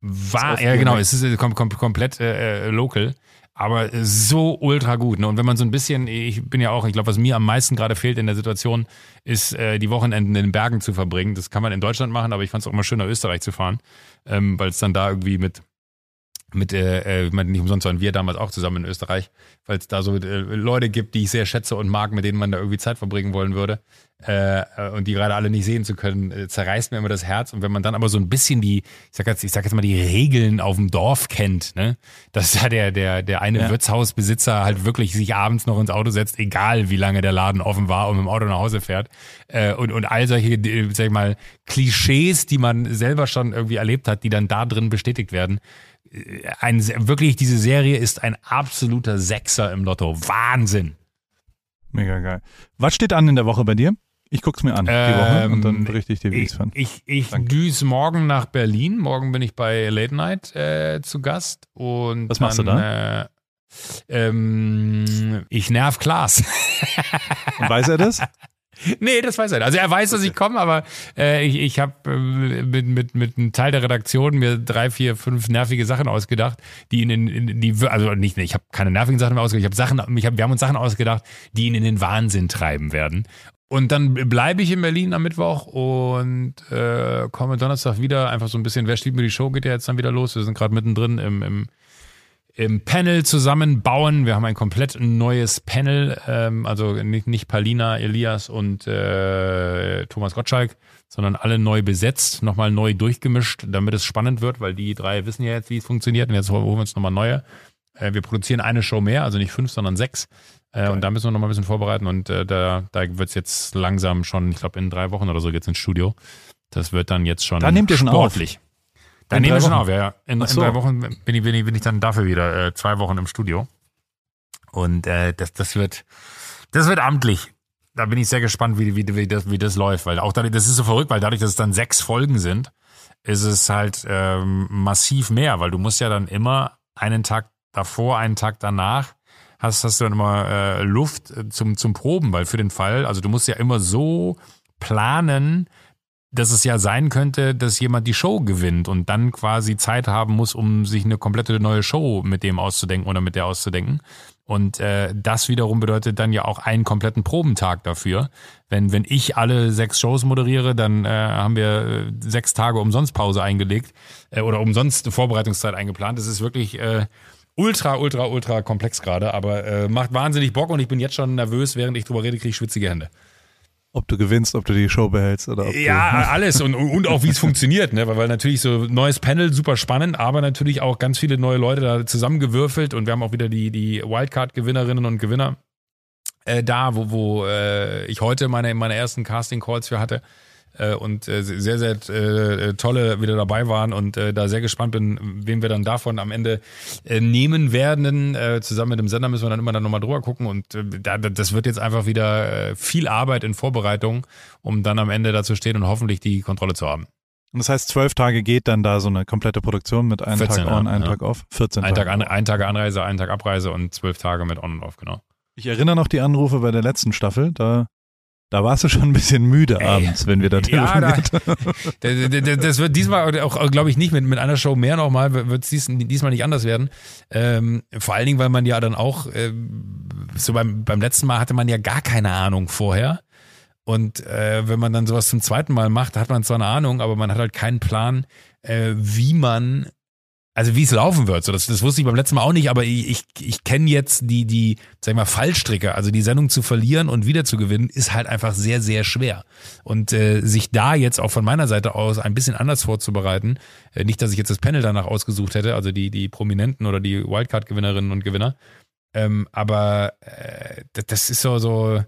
war, ja genau, es ist äh, kom kom komplett äh, äh, local, aber äh, so ultra gut. Ne? Und wenn man so ein bisschen, ich bin ja auch, ich glaube, was mir am meisten gerade fehlt in der Situation, ist äh, die Wochenenden in den Bergen zu verbringen. Das kann man in Deutschland machen, aber ich fand es auch immer schön, nach Österreich zu fahren, ähm, weil es dann da irgendwie mit mit, äh, äh, ich meine, nicht umsonst waren wir damals auch zusammen in Österreich, weil es da so äh, Leute gibt, die ich sehr schätze und mag, mit denen man da irgendwie Zeit verbringen wollen würde äh, äh, und die gerade alle nicht sehen zu können, äh, zerreißt mir immer das Herz. Und wenn man dann aber so ein bisschen die, ich sag jetzt, ich sag jetzt mal die Regeln auf dem Dorf kennt, ne, dass da der der der eine Ja. Wirtshausbesitzer halt wirklich sich abends noch ins Auto setzt, egal wie lange der Laden offen war und mit dem Auto nach Hause fährt äh, und und all solche, äh, sag ich mal, Klischees, die man selber schon irgendwie erlebt hat, die dann da drin bestätigt werden ein, wirklich, diese Serie ist ein absoluter Sechser im Lotto. Wahnsinn. Mega geil. Was steht an in der Woche bei dir? Ich guck's mir an, die Woche, und dann Ähm, berichte ich dir, wie ich's Ich, fand. ich, ich Danke. düse morgen nach Berlin. Morgen bin ich bei Late Night äh, zu Gast. Und Was machst du dann, Äh, ähm, ich nerv Klaas. Und weiß er das? Nee, das weiß er. nicht. Also er weiß, dass ich komme, aber äh, ich, ich habe äh, mit, mit, mit einem Teil der Redaktion mir drei, vier, fünf nervige Sachen ausgedacht, die ihn in, in die also nicht, ich habe keine nervigen Sachen mehr ausgedacht, ich habe Sachen, ich hab, wir haben uns Sachen ausgedacht, die ihn in den Wahnsinn treiben werden. Und dann bleibe ich in Berlin am Mittwoch und äh, komme Donnerstag wieder. Einfach so ein bisschen, wer steht mir die Show, geht ja jetzt dann wieder los. Wir sind gerade mittendrin im, im im Panel zusammenbauen. Wir haben ein komplett neues Panel, ähm, also nicht, nicht Palina, Elias und äh, Thomas Gottschalk, sondern alle neu besetzt, nochmal neu durchgemischt, damit es spannend wird, weil die drei wissen ja jetzt, wie es funktioniert und jetzt holen wir uns nochmal neue. Äh, wir produzieren eine Show mehr, also nicht fünf, sondern sechs. Äh, und da müssen wir noch mal ein bisschen vorbereiten und äh, da, da wird es jetzt langsam schon, ich glaube in drei Wochen oder so geht's ins Studio. Das wird dann jetzt schon Da nehmt ihr schon auf? Da In nehmen drei wir schon Wochen? auf, ja. ja. In, in so. drei Wochen bin ich, bin ich, bin ich dann dafür wieder äh, zwei Wochen im Studio. Und äh, das, das wird, das wird amtlich. Da bin ich sehr gespannt, wie, wie, wie, das, wie das läuft, weil auch dadurch, das ist so verrückt, weil dadurch, dass es dann sechs Folgen sind, ist es halt ähm, massiv mehr, weil du musst ja dann immer einen Tag davor, einen Tag danach hast, hast du dann immer äh, Luft äh, zum, zum Proben, weil für den Fall, also du musst ja immer so planen, dass es ja sein könnte, dass jemand die Show gewinnt und dann quasi Zeit haben muss, um sich eine komplette neue Show mit dem auszudenken oder mit der auszudenken. Und äh, das wiederum bedeutet dann ja auch einen kompletten Probentag dafür. Wenn, wenn ich alle sechs Shows moderiere, dann äh, haben wir äh, sechs Tage umsonst Pause eingelegt äh, oder umsonst Vorbereitungszeit eingeplant. Das ist wirklich äh, ultra, ultra, ultra komplex gerade, aber äh, macht wahnsinnig Bock und ich bin jetzt schon nervös, während ich drüber rede, kriege ich schwitzige Hände. Ob du gewinnst, ob du die Show behältst oder ob Ja, alles und, und auch wie es funktioniert, ne? weil, weil natürlich so neues Panel super spannend, aber natürlich auch ganz viele neue Leute da zusammengewürfelt und wir haben auch wieder die, die Wildcard-Gewinnerinnen und Gewinner äh, da, wo, wo äh, ich heute meine, meine ersten Casting-Calls für hatte äh, und äh, sehr, sehr äh, tolle wieder dabei waren und äh, da sehr gespannt bin, wen wir dann davon am Ende äh, nehmen werden. Äh, zusammen mit dem Sender müssen wir dann immer dann nochmal drüber gucken und äh, da, das wird jetzt einfach wieder äh, viel Arbeit in Vorbereitung, um dann am Ende da zu stehen und hoffentlich die Kontrolle zu haben. Und das heißt, zwölf Tage geht dann da so eine komplette Produktion mit einem 14, Tag on, einem ja. Tag off. 14 Ein Tag, Tage. an, ein Tag Anreise, ein Tag Abreise und zwölf Tage mit On und Off, genau. Ich erinnere noch die Anrufe bei der letzten Staffel. Da, da warst du schon ein bisschen müde Ey. abends, wenn wir da Ja, da- telefoniert haben. D- d- d- Das wird diesmal auch, glaube ich, nicht mit, mit einer Show mehr nochmal, wird es dies, diesmal nicht anders werden. Ähm, vor allen Dingen, weil man ja dann auch, ähm, so beim, beim letzten Mal hatte man ja gar keine Ahnung vorher. Und äh, wenn man dann sowas zum zweiten Mal macht, hat man zwar eine Ahnung, aber man hat halt keinen Plan, äh, wie man, also wie es laufen wird. So, das, das wusste ich beim letzten Mal auch nicht, aber ich, ich, ich kenne jetzt die, die, sag ich mal, Fallstricke. Also die Sendung zu verlieren und wieder zu gewinnen, ist halt einfach sehr, sehr schwer. Und äh, sich da jetzt auch von meiner Seite aus ein bisschen anders vorzubereiten, äh, nicht, dass ich jetzt das Panel danach ausgesucht hätte, also die, die Prominenten oder die Wildcard-Gewinnerinnen und Gewinner, ähm, aber äh, das- ist so, so,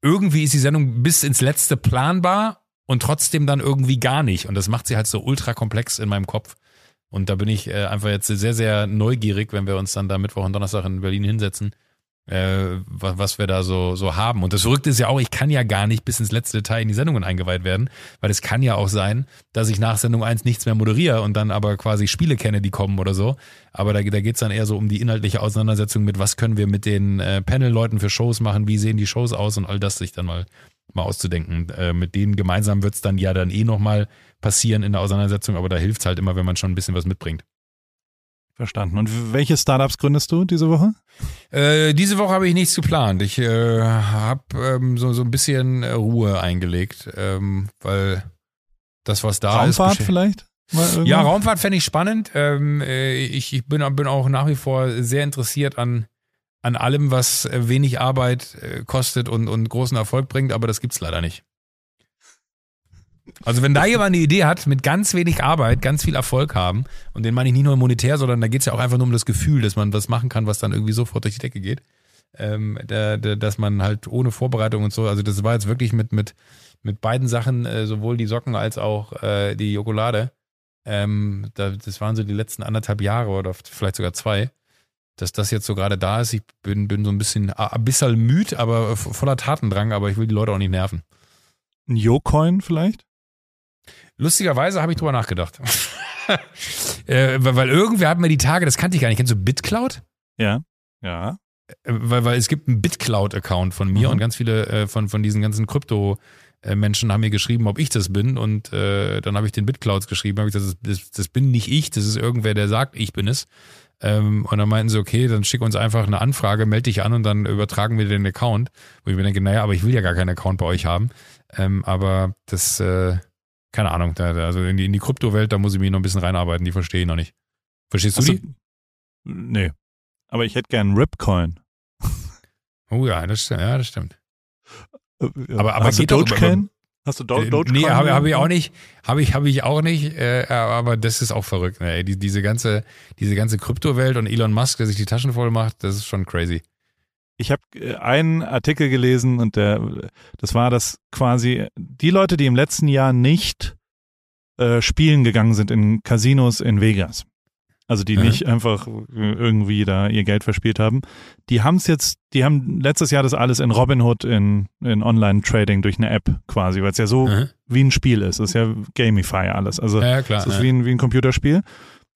irgendwie ist die Sendung bis ins Letzte planbar und trotzdem dann irgendwie gar nicht. Und das macht sie halt so ultra komplex in meinem Kopf. Und da bin ich äh, einfach jetzt sehr, sehr neugierig, wenn wir uns dann da Mittwoch und Donnerstag in Berlin hinsetzen, äh, was, was wir da so, so haben. Und das Verrückte ist ja auch, ich kann ja gar nicht bis ins letzte Detail in die Sendungen eingeweiht werden, weil es kann ja auch sein, dass ich nach Sendung 1 nichts mehr moderiere und dann aber quasi Spiele kenne, die kommen oder so. Aber da, da geht's dann eher so um die inhaltliche Auseinandersetzung mit, was können wir mit den äh, Panel-Leuten für Shows machen, wie sehen die Shows aus und all das sich dann mal, mal auszudenken. Äh, mit denen gemeinsam wird's dann ja dann eh nochmal passieren in der Auseinandersetzung, aber da hilft's halt immer, wenn man schon ein bisschen was mitbringt. Verstanden. Und welche Startups gründest du diese Woche? Äh, diese Woche habe ich nichts geplant. Ich äh, habe ähm, so, so ein bisschen äh, Ruhe eingelegt, ähm, weil das, was da Raumfahrt ist. beschä- vielleicht? Ja, Raumfahrt fände ich spannend. Ähm, äh, ich ich bin, bin auch nach wie vor sehr interessiert an, an allem, was äh, wenig Arbeit äh, kostet und, und großen Erfolg bringt, aber das gibt's leider nicht. Also wenn da jemand eine Idee hat, mit ganz wenig Arbeit ganz viel Erfolg haben, und den meine ich nicht nur monetär, sondern da geht's ja auch einfach nur um das Gefühl, dass man was machen kann, was dann irgendwie sofort durch die Decke geht. Ähm, da, da, dass man halt ohne Vorbereitung und so, also das war jetzt wirklich mit, mit, mit beiden Sachen, äh, sowohl die Socken als auch äh, die Jokolade, ähm, da, das waren so die letzten anderthalb Jahre oder vielleicht sogar zwei, dass das jetzt so gerade da ist. Ich bin, bin so ein bisschen, a- ein bisschen müde, aber voller Tatendrang, aber ich will die Leute auch nicht nerven. Ein Yo-Coin vielleicht? Lustigerweise habe ich drüber nachgedacht. äh, weil, irgendwer hat mir die Tage, das kannte ich gar nicht, kennst du BitCloud? Ja. Ja. Äh, weil, weil es gibt einen BitCloud-Account von mir Mhm. und ganz viele äh, von, von diesen ganzen Krypto-Menschen haben mir geschrieben, ob ich das bin. Und äh, dann habe ich den BitClouds geschrieben, habe ich gesagt, das, das, das bin nicht ich, das ist irgendwer, der sagt, ich bin es. Ähm, und dann meinten sie, okay, dann schick uns einfach eine Anfrage, melde dich an und dann übertragen wir den Account. Wo ich mir denke, naja, aber ich will ja gar keinen Account bei euch haben. Ähm, aber das, äh, keine Ahnung, da, also in die, in die Kryptowelt, da muss ich mich noch ein bisschen reinarbeiten, die verstehe ich noch nicht. Verstehst du Hast die? du- Nee. Aber ich hätte gern Ripcoin. Oh ja, das, stimmt, ja, das stimmt. Äh. Aber- aber Hast du geht doch- Dogecoin? Hast du Do Äh, Dogecoin? nee, habe hab ich auch nicht. Habe ich, habe ich auch nicht. Äh, aber das ist auch verrückt. Ne? Die, diese ganze, diese ganze Kryptowelt und Elon Musk, der sich die Taschen voll macht, das ist schon crazy. Ich habe äh, einen Artikel gelesen und der, das war, dass quasi die Leute, die im letzten Jahr nicht äh, spielen gegangen sind in Casinos in Vegas, also die Mhm. nicht einfach äh, irgendwie da ihr Geld verspielt haben, die haben es jetzt, die haben letztes Jahr das alles in Robinhood in, in Online-Trading durch eine App quasi, weil es ja so Mhm. wie ein Spiel ist. Es ist ja Gamify alles. Also ja, klar. es ist ja. wie ein, wie ein Computerspiel.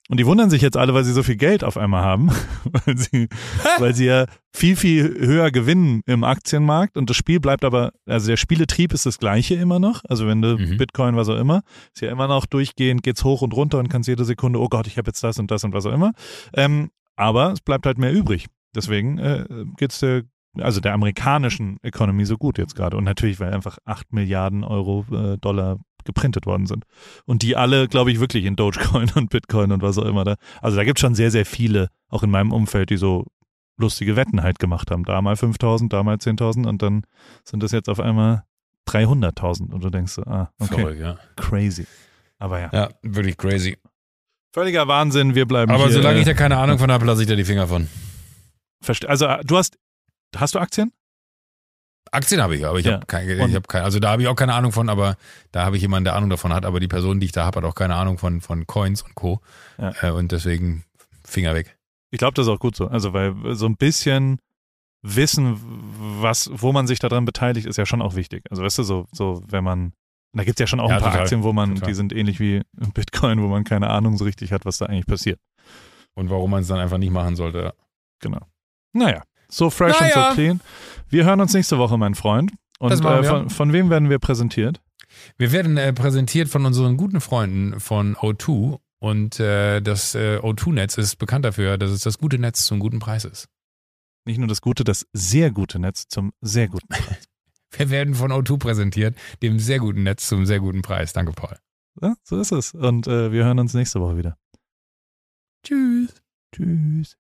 Und die wundern sich jetzt alle, weil sie so viel Geld auf einmal haben, weil sie, weil sie ja viel, viel höher gewinnen im Aktienmarkt und das Spiel bleibt aber, also der Spieletrieb ist das gleiche immer noch. Also wenn du Mhm. Bitcoin, was auch immer, ist ja immer noch durchgehend, geht's hoch und runter und kannst jede Sekunde, oh Gott, ich habe jetzt das und das und was auch immer. Ähm, aber es bleibt halt mehr übrig. Deswegen äh, geht's der, also der amerikanischen Economy so gut jetzt gerade. Und natürlich, weil einfach 8 Milliarden Euro, äh, Dollar geprintet worden sind. Und die alle, glaube ich, wirklich in Dogecoin und Bitcoin und was auch immer da. Also da gibt es schon sehr, sehr viele, auch in meinem Umfeld, die so lustige Wetten halt gemacht haben. Da mal 5.000, da mal 10.000 und dann sind das jetzt auf einmal 300.000 und du denkst so, ah, okay, Verrückt, ja. crazy. Aber ja, Ja, wirklich crazy. völliger Wahnsinn, wir bleiben Aber hier. solange ich äh, da keine Ahnung von habe, lasse ich da die Finger von. verste- Also äh, du hast, hast du Aktien? Aktien habe ich, aber ich Ja. habe keine, ich habe keine, also da habe ich auch keine Ahnung von, aber da habe ich jemanden, der Ahnung davon hat, aber die Person, die ich da habe, hat auch keine Ahnung von, von Coins und Co. Ja. Äh, und deswegen Finger weg. Ich glaube, das ist auch gut so. Also, weil so ein bisschen wissen, was, wo man sich daran beteiligt, ist ja schon auch wichtig. Also, weißt du, so, so, wenn man, da gibt es ja schon auch Ja, ein paar total. Aktien, wo man, Total. die sind ähnlich wie Bitcoin, wo man keine Ahnung so richtig hat, was da eigentlich passiert. Und warum man es dann einfach nicht machen sollte. Genau. Naja, so fresh Naja. und so clean. Wir hören uns nächste Woche, mein Freund. Und äh, von, von wem werden wir präsentiert? Wir werden äh, präsentiert von unseren guten Freunden von O2 und äh, das äh, O2-Netz ist bekannt dafür, dass es das gute Netz zum guten Preis ist. Nicht nur das gute, das sehr gute Netz zum sehr guten Preis. Wir werden von O2 präsentiert, dem sehr guten Netz zum sehr guten Preis. Danke, Paul. Ja, so ist es. Und äh, wir hören uns nächste Woche wieder. Tschüss. Tschüss.